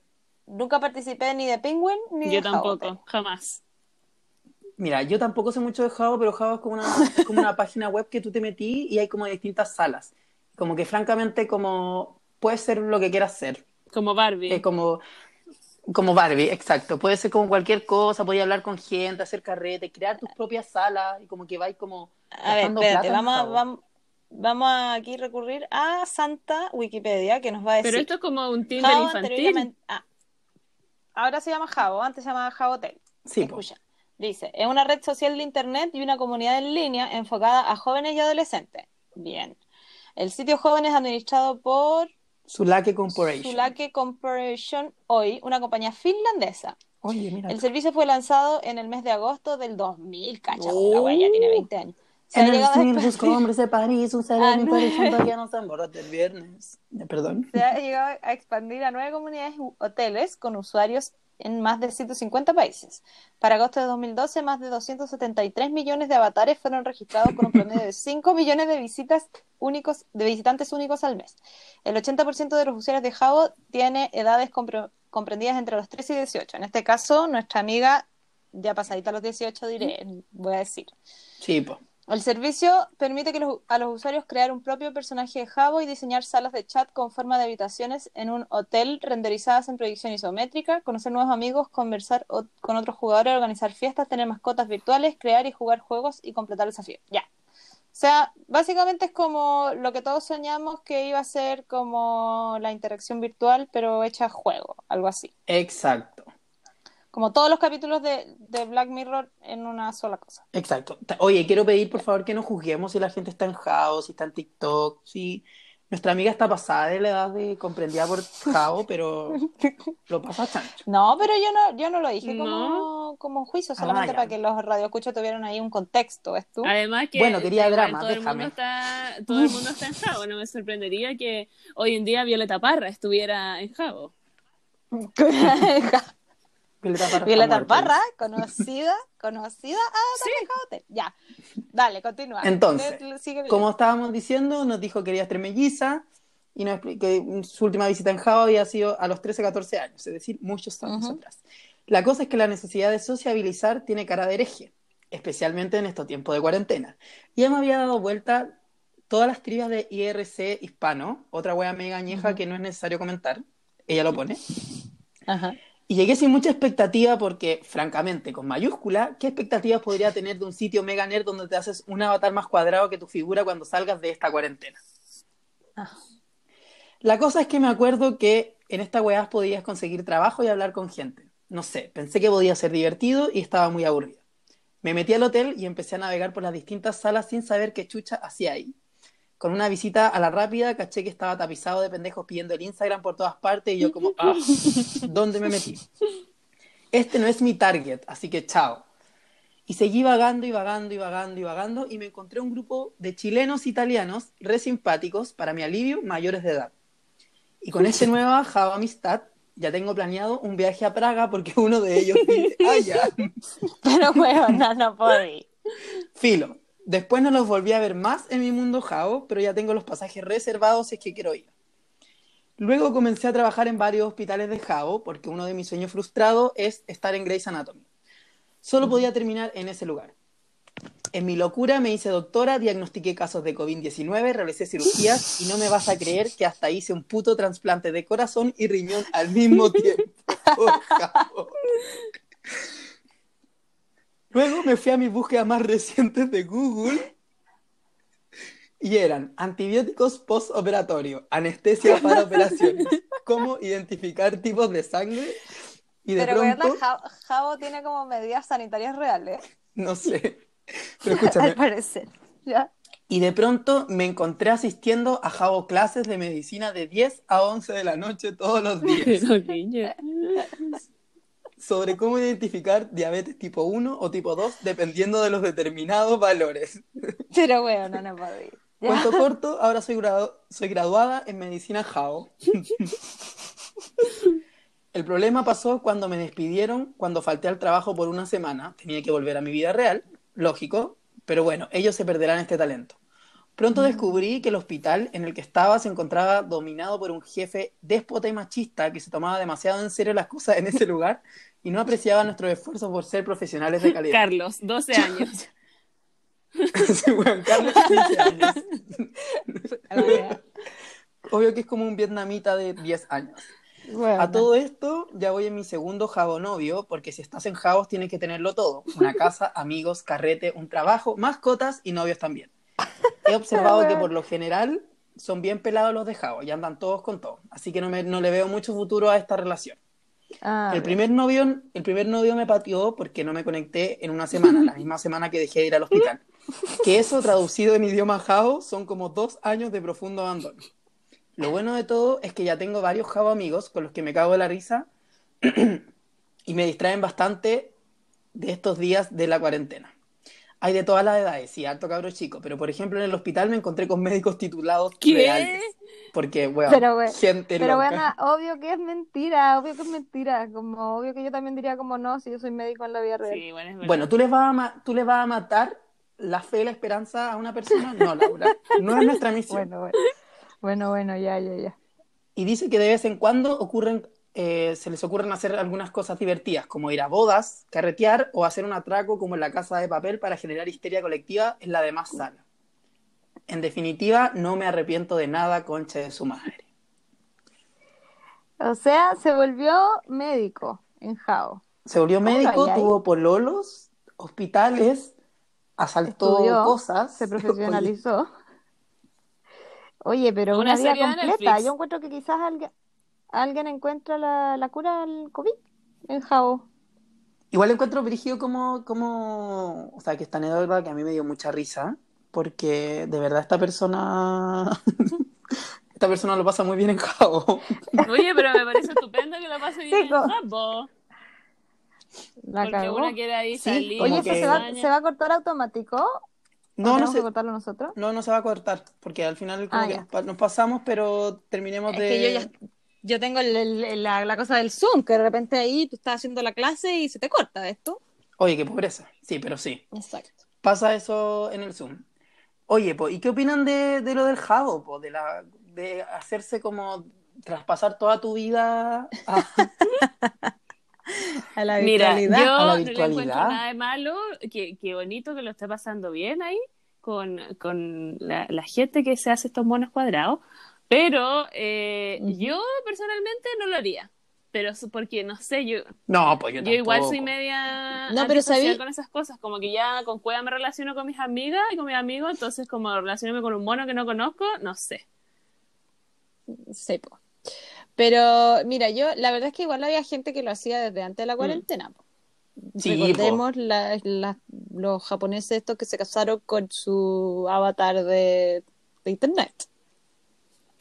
Nunca participé ni de Penguin ni Yo de Jabo tampoco, jamás. Mira, yo tampoco sé mucho de Jabo, pero Jabo es como una, es como una página web que tú te metí y hay como distintas salas. Como que francamente como puede ser lo que quieras ser. Como Barbie. Es como, como Barbie, exacto. Puede ser como cualquier cosa, podía hablar con gente, hacer carrete, crear tus propias salas y como que vais como A ver, espérate, vamos a, vamos, vamos a aquí recurrir a Santa Wikipedia, que nos va a decir. Pero esto es como un Tinder infantil. ah, ahora se llama Jabo, antes se llamaba Jabotel. Sí, po. Escucha. Dice, es una red social de internet y una comunidad en línea enfocada a jóvenes y adolescentes. Bien. El sitio joven es administrado por Sulake Corporation. Sulake Corporation hoy, una compañía finlandesa. Oye, mira. El servicio fue lanzado en el mes de agosto del 2000, cacha, Oh. la wea ya tiene 20 años. Se ha En el llegado a swing expandir- busco hombres de París, un Ah, no. París, que no se el viernes. Eh, Perdón. se ha llegado a expandir a nueve comunidades hoteles con usuarios en más de 150 países. Para agosto de 2012, más de 273 millones de avatares fueron registrados con un promedio de 5 millones de visitas únicos, de visitantes únicos al mes. El 80% de los usuarios de Jabo tiene edades compre- comprendidas entre los 13 y 18. En este caso, nuestra amiga, ya pasadita los 18, diré, voy a decir. Sí, pues. El servicio permite que los- a los usuarios crear un propio personaje de Jabo y diseñar salas de chat con forma de habitaciones en un hotel renderizadas en proyección isométrica, conocer nuevos amigos, conversar con otros jugadores, organizar fiestas, tener mascotas virtuales, crear y jugar juegos y completar desafíos. Ya. O sea, básicamente es como lo que todos soñamos que iba a ser como la interacción virtual, pero hecha juego, algo así. Exacto. Como todos los capítulos de, de Black Mirror en una sola cosa. Exacto. Oye, quiero pedir por favor que no juzguemos si la gente está en Jao, si está en TikTok, si nuestra amiga está pasada de la edad de comprendida por Jao, pero lo pasa chancho. No, pero yo no, yo no lo dije No. como, como un juicio, Ah, solamente ya. para que los radioescuchos tuvieran ahí un contexto, ¿ves tú? Además que Bueno, quería igual drama, todo el déjame. mundo está todo el mundo está en Jabo, no me sorprendería que hoy en día Violeta Parra estuviera en Jabo. Violeta Parra. Violeta. Parra, conocida, conocida, ah, también Jabote. Ya, dale, continúa. Entonces, sigue- Como estábamos diciendo, nos dijo que quería tres mellizas y nos que su última visita en Java había sido a los 13, 14 años, es decir, muchos años Ujú. atrás. La cosa es que la necesidad de sociabilizar tiene cara de hereje, especialmente en estos tiempos de cuarentena. Y ya me había dado vuelta todas las trivias de IRC hispano, otra wea mega añeja que no es necesario comentar, ella lo pone. Ajá. Y llegué sin mucha expectativa porque, francamente, con mayúscula, ¿qué expectativas podría tener de un sitio mega nerd donde te haces un avatar más cuadrado que tu figura cuando salgas de esta cuarentena? Ah. La cosa es que me acuerdo que en esta weá podías conseguir trabajo y hablar con gente. No sé, pensé que podía ser divertido y estaba muy aburrida. Me metí al hotel y empecé a navegar por las distintas salas sin saber qué chucha hacía ahí. Con una visita a la rápida, caché que estaba tapizado de pendejos pidiendo el Instagram por todas partes y yo como, ah, ¿dónde me metí? Este no es mi target, así que chao. Y seguí vagando y vagando y vagando y vagando y me encontré un grupo de chilenos italianos re simpáticos, para mi alivio, mayores de edad. Y con esa nueva Java amistad ya tengo planeado un viaje a Praga porque uno de ellos vive allá. Pero bueno, no, no podí. Filo. Después no los volví a ver más en mi mundo Jao, pero ya tengo los pasajes reservados si es que quiero ir. Luego comencé a trabajar en varios hospitales de Jao porque uno de mis sueños frustrados es estar en Grey's Anatomy. Solo podía terminar en ese lugar. En mi locura me hice doctora, diagnostiqué casos de COVID-19, realicé cirugías y no me vas a creer que hasta hice un puto trasplante de corazón y riñón al mismo tiempo. Luego me fui a mis búsquedas más recientes de Google y eran antibióticos postoperatorio, anestesia para operaciones, cómo identificar tipos de sangre y de Pero pronto, Javo tiene como medidas sanitarias reales, no sé, pero escúchame, al parecer. ¿Ya? y de pronto me encontré asistiendo a Javo clases de medicina de 10 a 11 de la noche todos los días Pero niña. Sobre cómo identificar diabetes tipo 1 o tipo 2 dependiendo de los determinados valores. Pero bueno, no, no. ¿Ya? Cuento corto, ahora soy, gradu- soy graduada en medicina JAO. El problema pasó cuando me despidieron, cuando falté al trabajo por una semana. Tenía que volver a mi vida real, lógico, pero bueno, ellos se perderán este talento. Pronto descubrí que el hospital en el que estaba se encontraba dominado por un jefe déspota y machista que se tomaba demasiado en serio las cosas en ese lugar y no apreciaba nuestros esfuerzos por ser profesionales de calidad. Carlos, 12 años. Sí, bueno, Carlos, 15 años. Obvio que es como un vietnamita de 10 años. Bueno, A todo esto, ya voy en mi segundo jabo novio, porque si estás en jabos tienes que tenerlo todo. Una casa, amigos, carrete, un trabajo, mascotas y novios también. He observado que por lo general son bien pelados los de jabos y andan todos con todo. Así que no, me- no le veo mucho futuro a esta relación. Ah, El primer novio, el primer novio me pateó porque no me conecté en una semana, la misma semana que dejé de ir al hospital. Que eso, traducido en idioma jao, son como dos años de profundo abandono. Lo bueno de todo es que ya tengo varios jao amigos con los que me cago de la risa y me distraen bastante de estos días de la cuarentena. Hay de todas las edades, sí, harto cabro chico, pero por ejemplo en el hospital me encontré con médicos titulados ¿Qué? reales. Porque, weón, Pero, we- gente Pero loca. bueno, obvio que es mentira, obvio que es mentira. Como obvio que yo también diría como no, si yo soy médico en la vida real. Sí, bueno, es verdad. Bueno, ¿tú les, vas a ¿tú les vas a matar la fe y la esperanza a una persona? No, Laura. No es nuestra misión. Bueno, bueno. Bueno, bueno, ya, ya, ya. Y dice que de vez en cuando ocurren, eh, se les ocurren hacer algunas cosas divertidas, como ir a bodas, carretear o hacer un atraco como en la casa de papel para generar histeria colectiva en la demás sala. En definitiva, no me arrepiento de nada, concha de su madre. O sea, se volvió médico en Jao. Se volvió médico, Ay, ay. tuvo pololos, hospitales, asaltó Estudió, cosas. Se profesionalizó. Oye, pero Una una vida completa. Yo encuentro que quizás alguien, alguien encuentra la, la cura al COVID en Jao. Igual encuentro brígido como, como, o sea, que esta anécdota que a mí me dio mucha risa, porque de verdad esta persona, esta persona lo pasa muy bien en Jabo. Oye, pero me parece estupendo que lo pase bien Sí, en Jabo. La Porque cagó. uno quiere ahí Sí, salir. Oye, ¿eso que- se va, se va a cortar automático? ¿O No, no sé, que cortarlo nosotros? no, no se va a cortar, porque al final como Ah, que nos, pa- nos pasamos, pero terminemos Es de... que yo ya yo tengo el- el- la, la cosa del Zoom, que de repente ahí tú estás haciendo la clase y se te corta esto. Oye, qué pobreza. Sí, pero sí. Exacto. Pasa eso en el Zoom. Oye, po, ¿y qué opinan de, de lo del Jabo, po? De la, de hacerse como traspasar toda tu vida a, A la Mira, virtualidad. yo a la no le encuentro virtualidad. nada de malo, qué, qué bonito que lo esté pasando bien ahí con, con la, la gente que se hace estos monos cuadrados, pero eh, yo personalmente no lo haría, pero porque no sé, yo, No, pues yo yo igual soy media No, pero antisocial sabí- con esas cosas, como que ya con cueva me relaciono con mis amigas y con mis amigos, entonces como relacionarme con un mono que no conozco, no sé. Sí, po. Pero mira, yo la verdad es que igual había gente que lo hacía desde antes de la cuarentena. po. Sí, recordemos la- la- los japoneses estos que se casaron con su avatar de, de internet.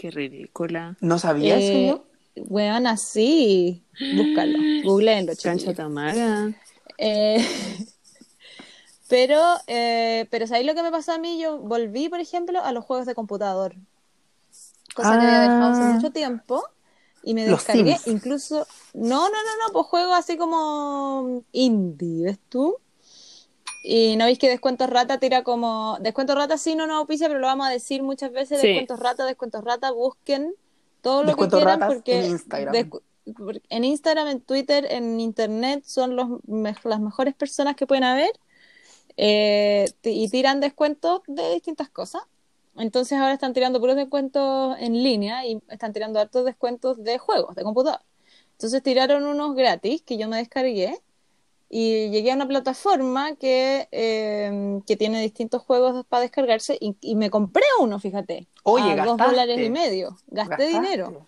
Qué ridícula. ¿No sabía eso Eh? Weón, así. Búscalo. Googleenlo, Cancha chiquillos. Tamara. Eh, pero, eh, pero ¿sabéis lo que me pasó a mí? Yo volví, por ejemplo, a los juegos de computador. Cosa que había dejado hace Ah. mucho tiempo. Y me descargué incluso. No, no, no, no, pues juegos así como indie, ¿ves tú? Y no veis que Descuentos Rata tira como. Descuentos Rata sí no nos auspicia, pero lo vamos a decir muchas veces. Sí. Descuentos Rata, Descuentos Rata, busquen todo lo Descuentos que quieran Ratas porque en Instagram. descu- porque en Instagram, en Twitter, en Internet son los me- las mejores personas que pueden haber eh, y tiran descuentos de distintas cosas. Entonces ahora están tirando puros descuentos en línea y están tirando hartos descuentos de juegos, de computador. Entonces tiraron unos gratis que yo me descargué y llegué a una plataforma que, eh, que tiene distintos juegos para descargarse y, y me compré uno, fíjate, Oye, a dos dólares y medio. Gasté Gastaste. dinero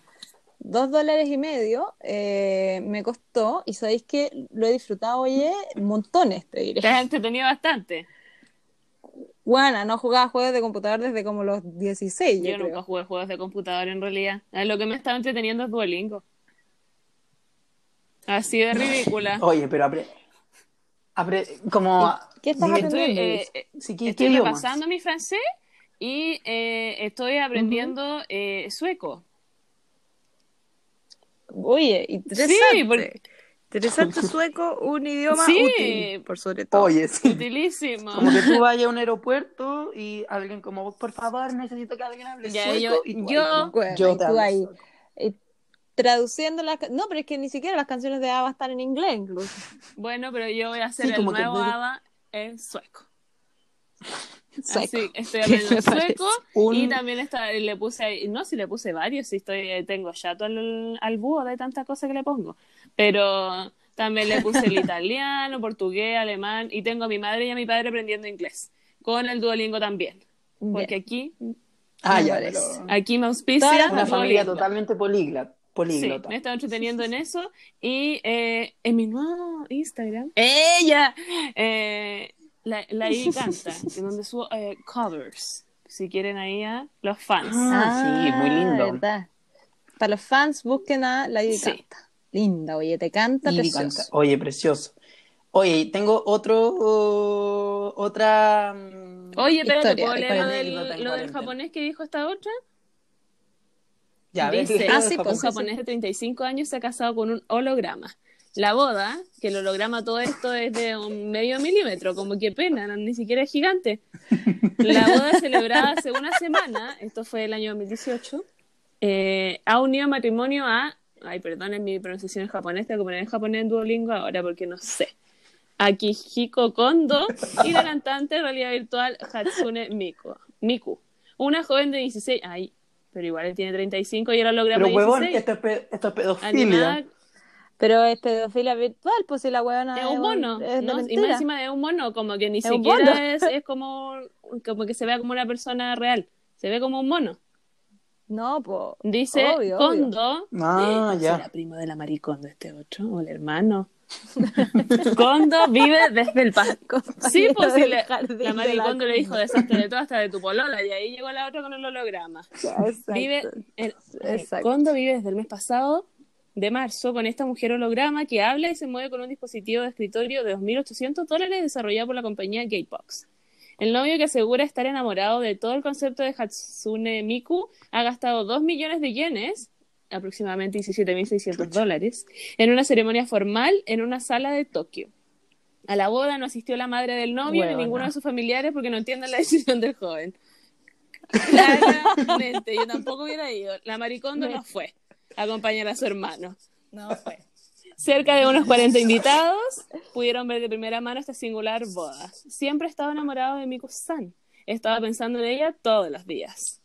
dos dólares y medio eh, me costó y sabéis que lo he disfrutado, oye, montones, te diré. Te has entretenido bastante. Bueno, no jugaba juegos de computador desde como los 16, yo, Yo nunca creo. jugué juegos de computador en realidad. Eh, Lo que me estaba entreteniendo es Duolingo. Así de ridícula. Oye, pero como... ¿Qué estás Estoy, aprendiendo? eh, eh, Sí, ¿qué, qué estoy idiomas? repasando mi francés y eh, estoy aprendiendo eh, sueco. Oye, interesante. Sí, porque- Interesante sueco, un idioma Sí. útil, por sobre todo. Oye, sí. Utilísimo. Como que tú vayas a un aeropuerto y alguien como, por favor, necesito que alguien hable Ya, sueco. yo- y tú yo- y tú ahí. Traduciendo las... No, pero es que ni siquiera las canciones de ABBA están en inglés incluso. Bueno, pero yo voy a hacer Sí, el que nuevo de- ABBA en sueco. Sueco. Así, estoy ¿Qué aprendiendo me parece? sueco Un- y también está, le puse, no, si le puse varios, si estoy, eh, tengo chato al, al búho de tantas cosas que le pongo, pero también le puse el italiano, portugués, alemán y tengo a mi madre y a mi padre aprendiendo inglés, con el Duolingo también, porque aquí, Ah, ya, pero- aquí me auspicia Una familia Duolingo. totalmente políglota. Sí, políglota. me he estado entreteniendo en eso y eh, en mi nuevo Instagram, ella, eh, la, la Ivy canta, en donde subo eh, covers, si quieren ahí a los fans. Ah, sí, muy lindo. verdad. Para los fans, busquen a la Ivy Sí. Canta. Linda, oye, te canta precioso. canta. Oye, precioso. Oye, tengo otro, uh, otra... mm, Oye, pero ¿te Historia, puedo leer lo del, lo del japonés que dijo esta otra? Ya, a Dice, ¿qué ah, sí, pues, un japonés de 35 años se ha casado con un holograma. La boda, que el holograma todo esto es de un medio milímetro, como que pena, no- ni siquiera es gigante. La boda celebrada hace una semana, esto fue el año 2018, eh, ha unido matrimonio a, ay, perdonen mi pronunciación en japonés, tengo que poner en japonés en Duolingo ahora porque no sé. Akihiko Kondo y la cantante de realidad virtual Hatsune Miku. Miku. Una joven de 16, ay, pero igual él tiene 35 y el holograma Pero huevón, 16. esto es, pe- esto es pedofilia. Animada Pero es pedofilia virtual, pues si la huevona es un mono, es. Y más encima de un mono, como que ni Es siquiera es, es como, como que se vea como una persona real. Se ve como un mono. No, pues. Dice obvio, obvio. Kondo. Ah, ya. ¿Será primo de la maricondo este otro? ¿O el hermano? Kondo vive desde el pasco. Sí, pues sí, le- la la maricondo le dijo Kondo. desastre de todo hasta de tu polola. Y ahí llegó la otra con el holograma. Exacto. Vive, el, Exacto. Kondo vive desde el mes pasado de marzo con esta mujer holograma que habla y se mueve con un dispositivo de escritorio de 2.800 dólares desarrollado por la compañía Gatebox. El novio que asegura estar enamorado de todo el concepto de Hatsune Miku ha gastado 2 millones de yenes, aproximadamente 17.600 dólares, en una ceremonia formal en una sala de Tokio. A la boda no asistió la madre del novio ni ninguno de sus familiares porque no entienden la decisión del joven. Claramente, yo tampoco hubiera ido. La maricondo no fue a acompañar a su hermano. No fue. Cerca de unos 40 invitados pudieron ver de primera mano esta singular boda. Siempre he estado enamorado de Miku-san. Estaba pensando en ella todos los días.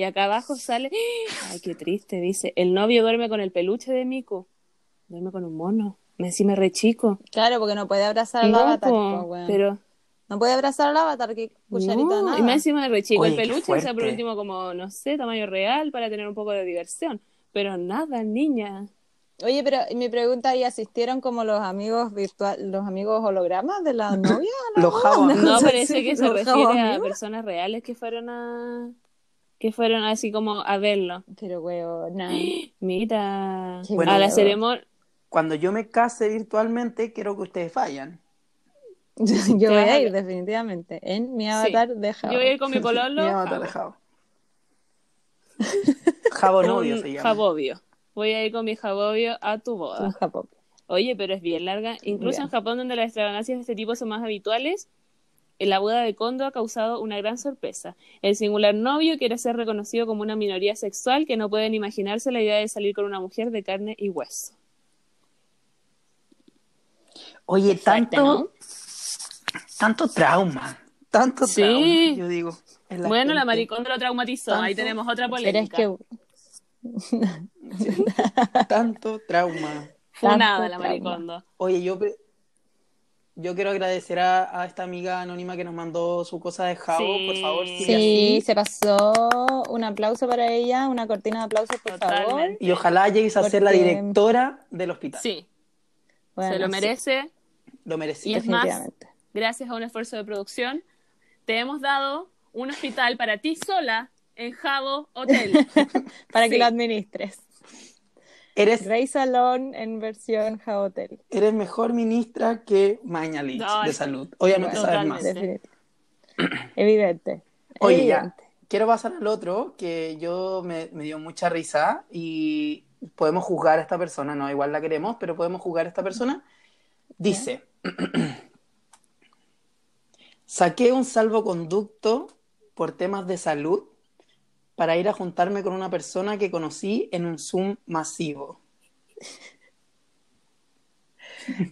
Y acá abajo sale, ay, qué triste, dice, el novio duerme con el peluche de Miku. Duerme con un mono. Me encima re chico. Claro, porque no puede abrazar al avatar. po, weón. pero No puede abrazar al avatar, que cucharita no, nada. y más encima re chico Oye, el peluche, o sea, por último como, no sé, tamaño real para tener un poco de diversión. Pero nada, niña. Oye, pero mi pregunta, ¿y asistieron como los amigos virtual, los amigos hologramas de la novia? Los jabos. No, parece que se refiere a personas reales que fueron a. que fueron así como a verlo. Pero, weón, Mira. Qué a la ceremonia. Cuando yo me case virtualmente, quiero que ustedes vayan. yo voy a ir definitivamente en mi avatar de Java. Yo voy a ir con mi pololo. Me va a matar jabo. de jabo. Jabo novio Un se llama. jabobio. Voy a ir con mi jabobio a tu Un boda. Japón. Oye, pero es bien larga. Incluso Bien. en Japón, donde las extravagancias de este tipo son más habituales, la boda de Kondo ha causado una gran sorpresa. El singular novio quiere ser reconocido como una minoría sexual que no pueden imaginarse la idea de salir con una mujer de carne y hueso. Oye, Fuerte, tanto, ¿no? tanto trauma. Tanto Sí. trauma, yo digo. en Bueno, la. Maricondo lo traumatizó. Ahí tenemos otra Pero es polémica. que Tanto trauma. Funada tanto la trauma. Maricondo. Oye, yo, yo quiero agradecer a, a esta amiga anónima que nos mandó su cosa de Jabo. Sí. Por favor, sigue sí, así. se pasó. Un aplauso para ella, una cortina de aplausos, por favor. Y ojalá llegues a ser la directora del hospital. Sí, Bueno, se lo sí, merece. Lo Y merecía. es más, gracias a un esfuerzo de producción, te hemos dado un hospital para ti sola en Jabo Hotel. Para Sí. que lo administres. Eres, Rey Salón en versión Jahotel. eres mejor ministra que Mañalich No, de salud. Obviamente Bueno, sabes más. Evidente. Oye, ya. Quiero pasar al otro, que yo me, me dio mucha risa y podemos juzgar a esta persona, no, igual la queremos, pero podemos juzgar a esta persona. Dice, saqué un salvoconducto por temas de salud para ir a juntarme con una persona que conocí en un Zoom masivo.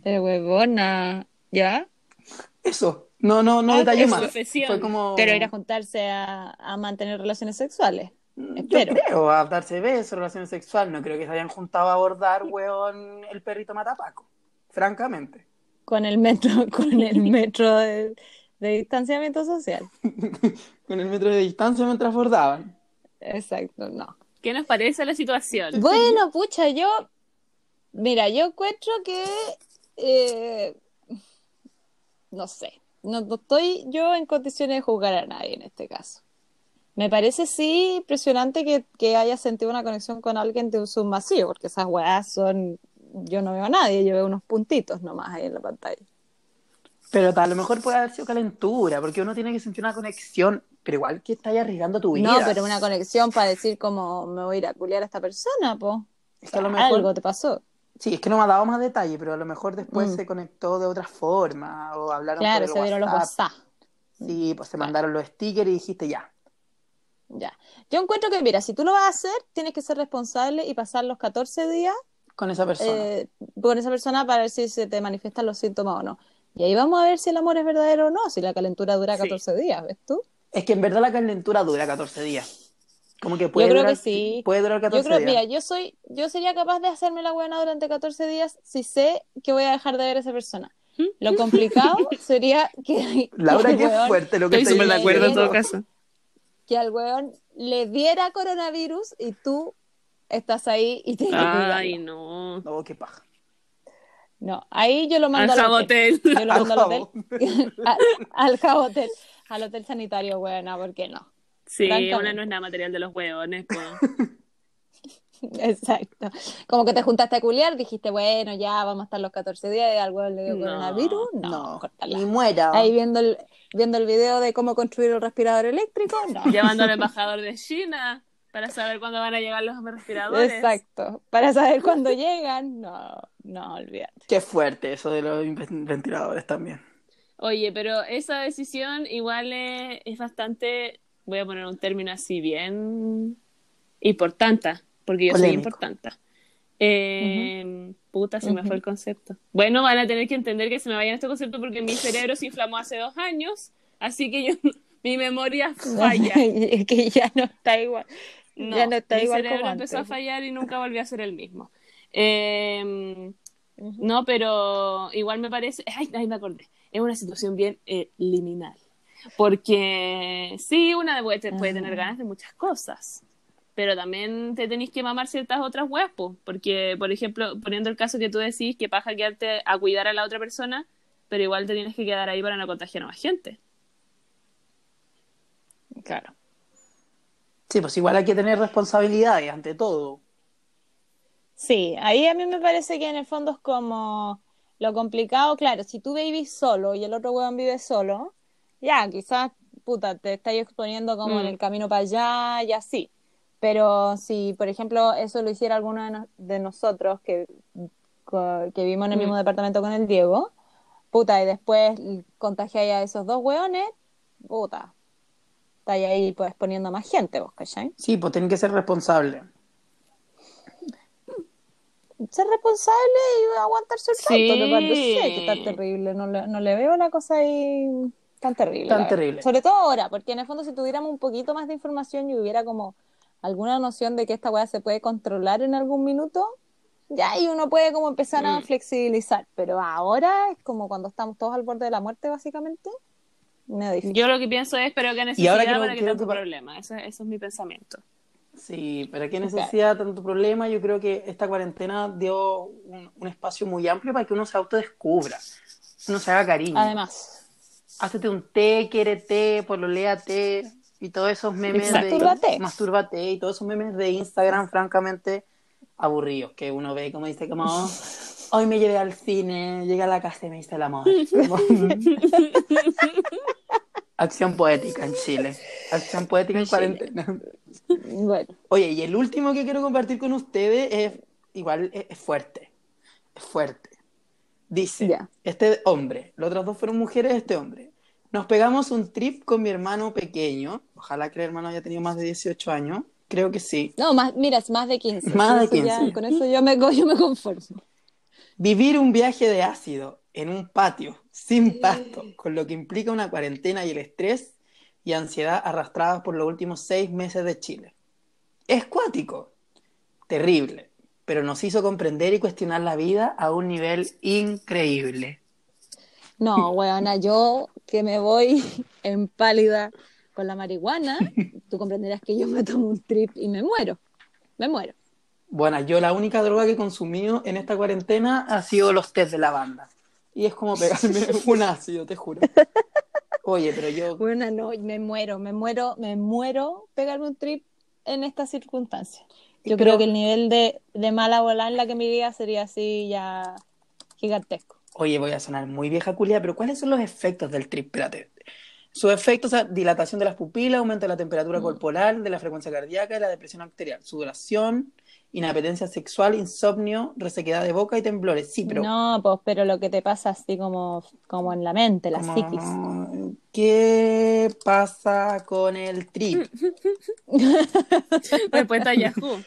Pero huevona. ¿Ya? Eso, no, no, no Ah, detallé más. Fue como... Pero ir a juntarse a, a mantener relaciones sexuales. Yo espero. creo, a darse besos, relaciones sexuales. No creo que se hayan juntado a abordar, weón, el perrito matapaco. Francamente. Con el metro, con el metro de, de distanciamiento social. Con el metro de distancia mientras abordaban. Exacto, no. ¿Qué nos parece la situación? Bueno, pucha, yo. Mira, yo encuentro que. eh, no sé. No, no estoy yo en condiciones de juzgar a nadie en este caso. Me parece sí impresionante que, que hayas sentido una conexión con alguien de un Zoom masivo, porque esas weas son. Yo no veo a nadie, yo veo unos puntitos nomás ahí en la pantalla. Pero a lo mejor puede haber sido calentura, porque uno tiene que sentir una conexión, pero igual que estás arriesgando tu vida. No, pero una conexión para decir como me voy a ir a culiar a esta persona, po. Es que a lo mejor- Algo te pasó. Sí, es que no me ha dado más detalle, pero a lo mejor después Mm. se conectó de otra forma, o hablaron Claro, por se el vieron los WhatsApp. Sí, pues se mandaron los stickers y dijiste ya. Ya. Yo encuentro que, mira, si tú lo vas a hacer, tienes que ser responsable y pasar los 14 días Con esa persona. eh, con esa persona para ver si se te manifiestan los síntomas o no. Y ahí vamos a ver si el amor es verdadero o no, si la calentura dura Sí. 14 días, ¿ves tú? Es que en verdad la calentura dura 14 días. Como que puede Yo creo durar, que sí. Puede durar 14 Yo creo, días. mira, yo soy, yo sería capaz de hacerme la buena durante 14 días si sé que voy a dejar de ver a esa persona. Lo complicado sería que, Laura, que, qué fuerte lo que Estoy súper de acuerdo en todo caso. que al weón le diera coronavirus y tú estás ahí y que Ay, no. No, qué paja. No, ahí yo lo Al mando al hotel. Jabotel. Yo lo mando al Al hotel. al, al Jabotel. Al hotel sanitario, buena, ¿por qué no? Sí, una no es nada material de los hueones, pues. Exacto. Como que te juntaste a culiar, dijiste, bueno, ya vamos a estar los 14 días y al weón le dio No, coronavirus. No, ni muera. Ahí viendo el, viendo el video de cómo construir el respirador eléctrico, no. Llamando al embajador de China para saber cuándo van a llegar los respiradores. Exacto. Para saber cuándo llegan, no, no, olvídate. Qué fuerte eso de los ventiladores también. Oye, pero esa decisión igual es, es bastante, voy a poner un término así bien importante, porque yo soy Polémico. importante. Eh, Puta, se me fue el concepto. Bueno, van a tener que entender que se me vaya este concepto porque mi cerebro se inflamó hace dos años, así que yo, mi memoria falla. que ya no está igual. No, ya no está mi igual cerebro como empezó a fallar y nunca volvió a ser el mismo. Eh, no, pero igual me parece. Ay, ay, me acordé. Es una situación bien eh, liminal. Porque sí, una puede, puede tener ganas de muchas cosas. pero también te tenéis que mamar ciertas otras weas, po, porque, por ejemplo, poniendo el caso que tú decís, que paja quedarte a cuidar a la otra persona, pero igual te tienes que quedar ahí para no contagiar a más gente. Claro. Sí, pues igual hay que tener responsabilidades ante todo. Sí, ahí a mí me parece que en el fondo es como lo complicado, claro, si tú vivís solo y el otro weón vive solo, ya, quizás, puta, te estás exponiendo como Mm. en el camino para allá y así. Pero si, por ejemplo, eso lo hiciera alguno de, no- de nosotros que, que vivimos en el Mm. mismo departamento con el Diego, puta, y después contagiáis a esos dos weones, puta, estáis ahí pues poniendo a más gente, vos, ¿cachai? Sí, pues tienen que ser responsables. Ser responsable y aguantarse el Sí. me parece que está terrible, no le, no le veo la cosa ahí tan terrible. Tan terrible. Sobre todo ahora, porque en el fondo si tuviéramos un poquito más de información y hubiera como alguna noción de que esta weá se puede controlar en algún minuto, ya y uno puede como empezar a Mm. flexibilizar, pero ahora es como cuando estamos todos al borde de la muerte básicamente, difícil. Yo lo que pienso es, pero qué Y necesidad ahora quiero- para que que problema. Eso, eso es mi pensamiento. Sí, pero qué necesidad de tanto problema. Yo creo que esta cuarentena dio un, un espacio muy amplio para que uno se autodescubra, uno se haga cariño. Además, Hácete un té, quiérete, pololéate y todos esos memes de mastúrbate y todos esos memes de Instagram francamente aburridos que uno ve como dice como "Oh, hoy me llevé al cine, llegué a la casa y me hice el amor. Como- Acción poética en Chile. Acción poética en cuarentena. bueno, Oye, y el último que quiero compartir con ustedes es igual es, fuerte. Es fuerte. Dice, Ya. este hombre, los otros dos fueron mujeres, este hombre. Nos pegamos un trip con mi hermano pequeño. Ojalá que el hermano haya tenido más de 18 años. Creo que sí. no, más, mira, es más de 15. Más de Eso ya- 15. con eso yo me, yo me conformo. Vivir un viaje de ácido en un patio sin pasto, con lo que implica una cuarentena y el estrés y ansiedad arrastradas por los últimos seis meses de Chile. Es cuático, terrible, pero nos hizo comprender y cuestionar la vida a un nivel increíble. No, weona, yo que me voy en pálida con la marihuana, tú comprenderás que yo me tomo un trip y me muero. Me muero. Bueno, yo la única droga que he consumido en esta cuarentena ha sido los test de lavanda. Y es como pegarme un ácido, te juro. Oye, pero yo Bueno, no, me muero, me muero, me muero pegarme un trip en estas circunstancias. Yo Pero- creo que el nivel de, de mala bola en la que mi vida sería así ya gigantesco. Oye, voy a sonar muy vieja culia, pero ¿cuáles son los efectos del trip? Espérate. Sus efectos, o sea, dilatación de las pupilas, aumento de la temperatura corporal, de la frecuencia cardíaca y la depresión arterial, sudoración, inapetencia sexual, insomnio, resequedad de boca y temblores. Sí, pero No, pues, pero lo que te pasa así como, como en la mente, la como, psiquis. ¿qué pasa con el trip? Respuesta a Yahoo.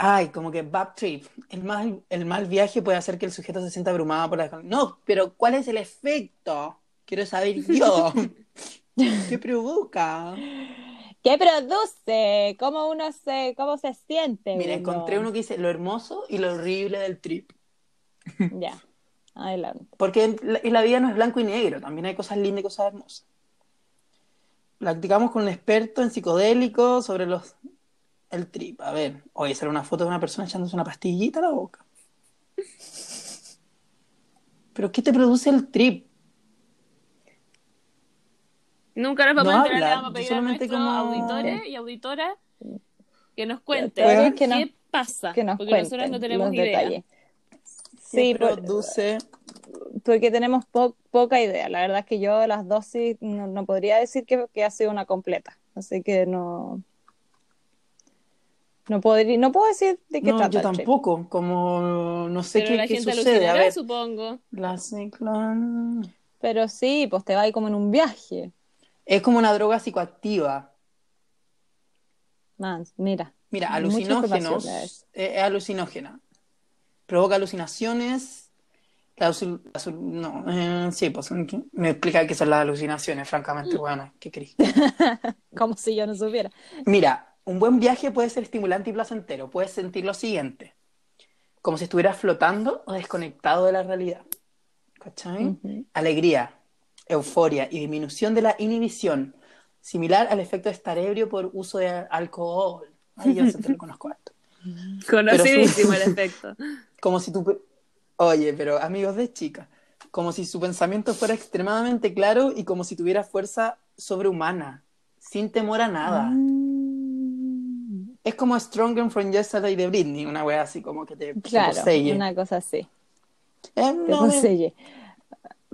Ay, como que bad trip. El mal, el mal viaje puede hacer que el sujeto se sienta abrumado por la... No, pero ¿cuál es el efecto? Quiero saber yo. ¿Qué provoca? ¿Qué produce? ¿Cómo uno se, cómo se siente? Mira, uno? encontré uno que dice lo hermoso y lo horrible del trip. Ya, adelante. Porque la, la vida no es blanco y negro, también hay cosas lindas y cosas hermosas. Practicamos con un experto en psicodélicos sobre los el trip. A ver, oye, será una foto de una persona echándose una pastillita a la boca. ¿Pero qué te produce el trip? Nunca nos vamos No a enterar, habla, le vamos a pedir a nuestros como- auditores y auditoras que nos cuenten qué que nos- pasa. Que nos porque nosotros no tenemos idea. detalles. ¿Qué Sí, por- produce? porque tenemos po- poca idea. La verdad es que yo las dosis no, no podría decir que, que ha sido una completa. Así que no. No, podría, no puedo decir de qué No, trata yo tampoco, como no sé Pero qué, la qué gente sucede. A ver, supongo. la ciclón... Pero sí, pues te va ahí como en un viaje. Es como una droga psicoactiva. Man, mira. Mira, alucinógenos, eh, es alucinógena. Provoca alucinaciones. la la no, eh, sí, pues me explica qué son las alucinaciones, francamente, bueno, qué crees. Como si yo no supiera. Mira, un buen viaje puede ser estimulante y placentero. Puedes sentir lo siguiente: como si estuvieras flotando o desconectado de la realidad. ¿Cachai? Alegría, euforia y disminución de la inhibición. similar al efecto de estar ebrio por uso de alcohol. Ay, yo te lo conozco harto. Conocidísimo el efecto. Como si tu... Oye, pero amigos de chica, como si su pensamiento fuera extremadamente claro y como si tuviera fuerza sobrehumana, sin temor a nada. Mm, Es como Stronger from Yesterday de Britney, una wea así como que te, te Claro, posee. una cosa así. Eh, Te no, me-.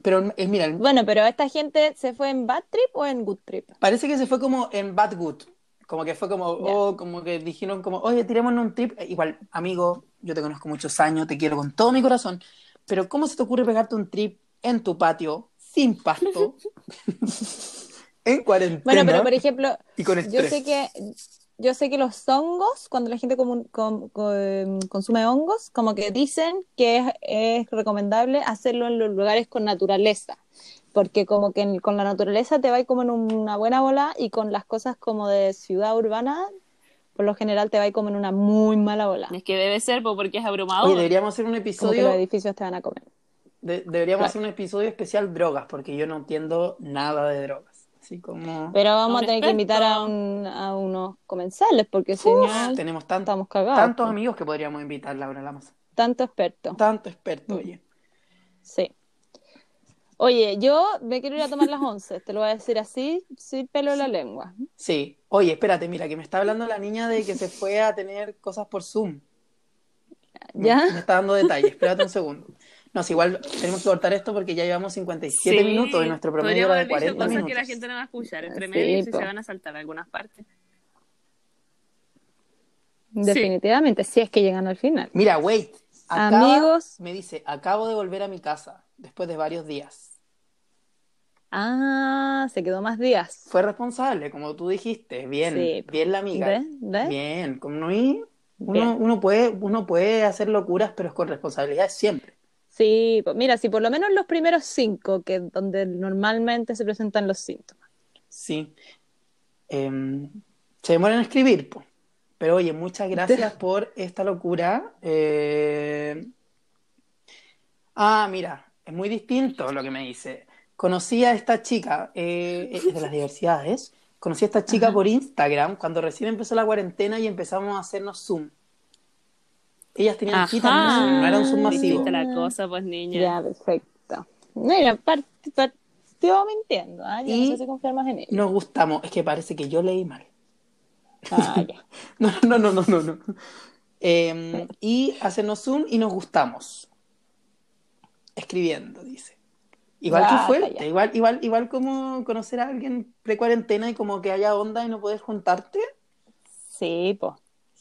Pero eh, mira, Bueno, pero esta gente se fue en bad trip o en good trip. parece que se fue como en Bad Good. Como que fue como, Ya. oh, como que dijeron como, oye, tirémonos un trip. Eh, Igual, amigo, yo te conozco muchos años, te quiero con todo mi corazón. Pero ¿cómo se te ocurre pegarte un trip en tu patio, sin pasto, en cuarentena Bueno, pero por ejemplo, y con yo sé que yo sé que los hongos, cuando la gente com- com- consume hongos, como que dicen que es, es recomendable hacerlo en los lugares con naturaleza, porque como que en- con la naturaleza te va como en una buena bola y con las cosas como de ciudad urbana, por lo general te va como en una muy mala bola. Es que debe ser po, porque es abrumador. Oye, deberíamos hacer un Como que episodio los edificios te van a comer. De- deberíamos Claro. hacer un episodio especial drogas, porque yo no entiendo nada de drogas. Así como Pero vamos a tener que invitar a, un- a unos comensales, porque si no, tenemos tanto- estamos cagados. tantos pues. amigos que podríamos invitar, Laura Lamas. Tanto experto. Tanto experto, Mm. oye. Sí. Oye, yo me quiero ir a tomar las once, te lo voy a decir así, sin pelo en la lengua. Sí. Oye, espérate, mira, que me está hablando la niña de que se fue a tener cosas por Zoom. Me- ¿Ya? Me, está dando detalles, espérate un segundo. No, si igual tenemos que cortar esto porque ya llevamos 57 Sí, minutos y nuestro promedio era de haber dicho 40 cosas minutos. que la gente no va a escuchar entre Sí, medio y se van a saltar algunas partes. Definitivamente, si es que llegan al final. Mira, wait. Acaba- Amigos. Me dice, acabo de volver a mi casa después de varios días. Ah, se quedó más días. Fue responsable, como tú dijiste. Bien, Sí. bien la amiga. ¿Ves? ¿Ves? Bien, como no uno, uno puede, uno puede hacer locuras, pero es con responsabilidad siempre. Sí, pues mira, si por lo menos los primeros cinco, que es donde normalmente se presentan los síntomas. Sí. Em, se demoran en escribir, po. Pero oye, muchas gracias por esta locura. Eh, Ah, mira, es muy distinto lo que me dice. Conocí a esta chica, eh, es de las diversidades. Conocí a esta chica Ajá. por Instagram cuando recién empezó la cuarentena y empezamos a hacernos Zoom. Ellas tenían citas, no, no era un Zoom masivo. Distinta la cosa, pues niña. Ya, perfecto. Mira, part- partió mintiendo. Ya Y- no sé si confiar más en ella. Nos gustamos, es que parece que yo leí mal. Ah, ya. No, no, no, no, no, no. Eh, y hacernos Zoom y nos gustamos. Escribiendo, dice. Igual que fuerte, igual, igual, igual como conocer a alguien pre-cuarentena y como que haya onda y no poder juntarte. Sí, pues.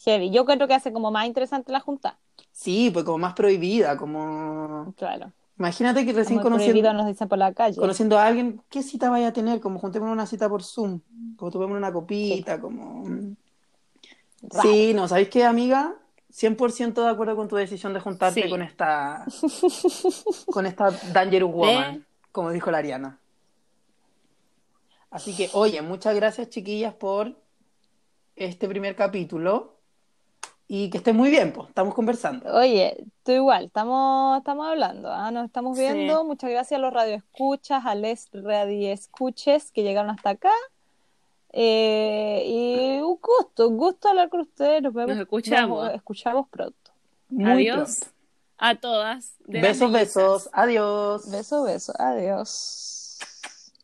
Heavy. Yo creo que hace como más interesante la junta. Sí, pues como más prohibida, como... Claro. Imagínate que recién prohibido conociendo, nos dicen por la calle. conociendo a alguien, ¿qué cita vaya a tener? Como juntemos una cita por Zoom, como tomemos una copita, como... Sí, no, ¿sabéis qué, amiga? 100% de acuerdo con tu decisión de juntarte Sí. con esta con esta Dangerous Woman, como dijo la Ariana. Así que, oye, muchas gracias, chiquillas, por este primer capítulo y que estén muy bien, pues, estamos conversando. Oye, tú igual, estamos, estamos hablando, ¿ah? Nos estamos Sí. viendo. Muchas gracias a los radioescuchas, a les radioescuches que llegaron hasta acá. Eh, y un gusto, un gusto hablar con ustedes. Nos vemos, Nos escuchamos. nos escuchamos pronto. Muy Adiós pronto. a todas. Besos, besos, adiós. Beso, beso, adiós.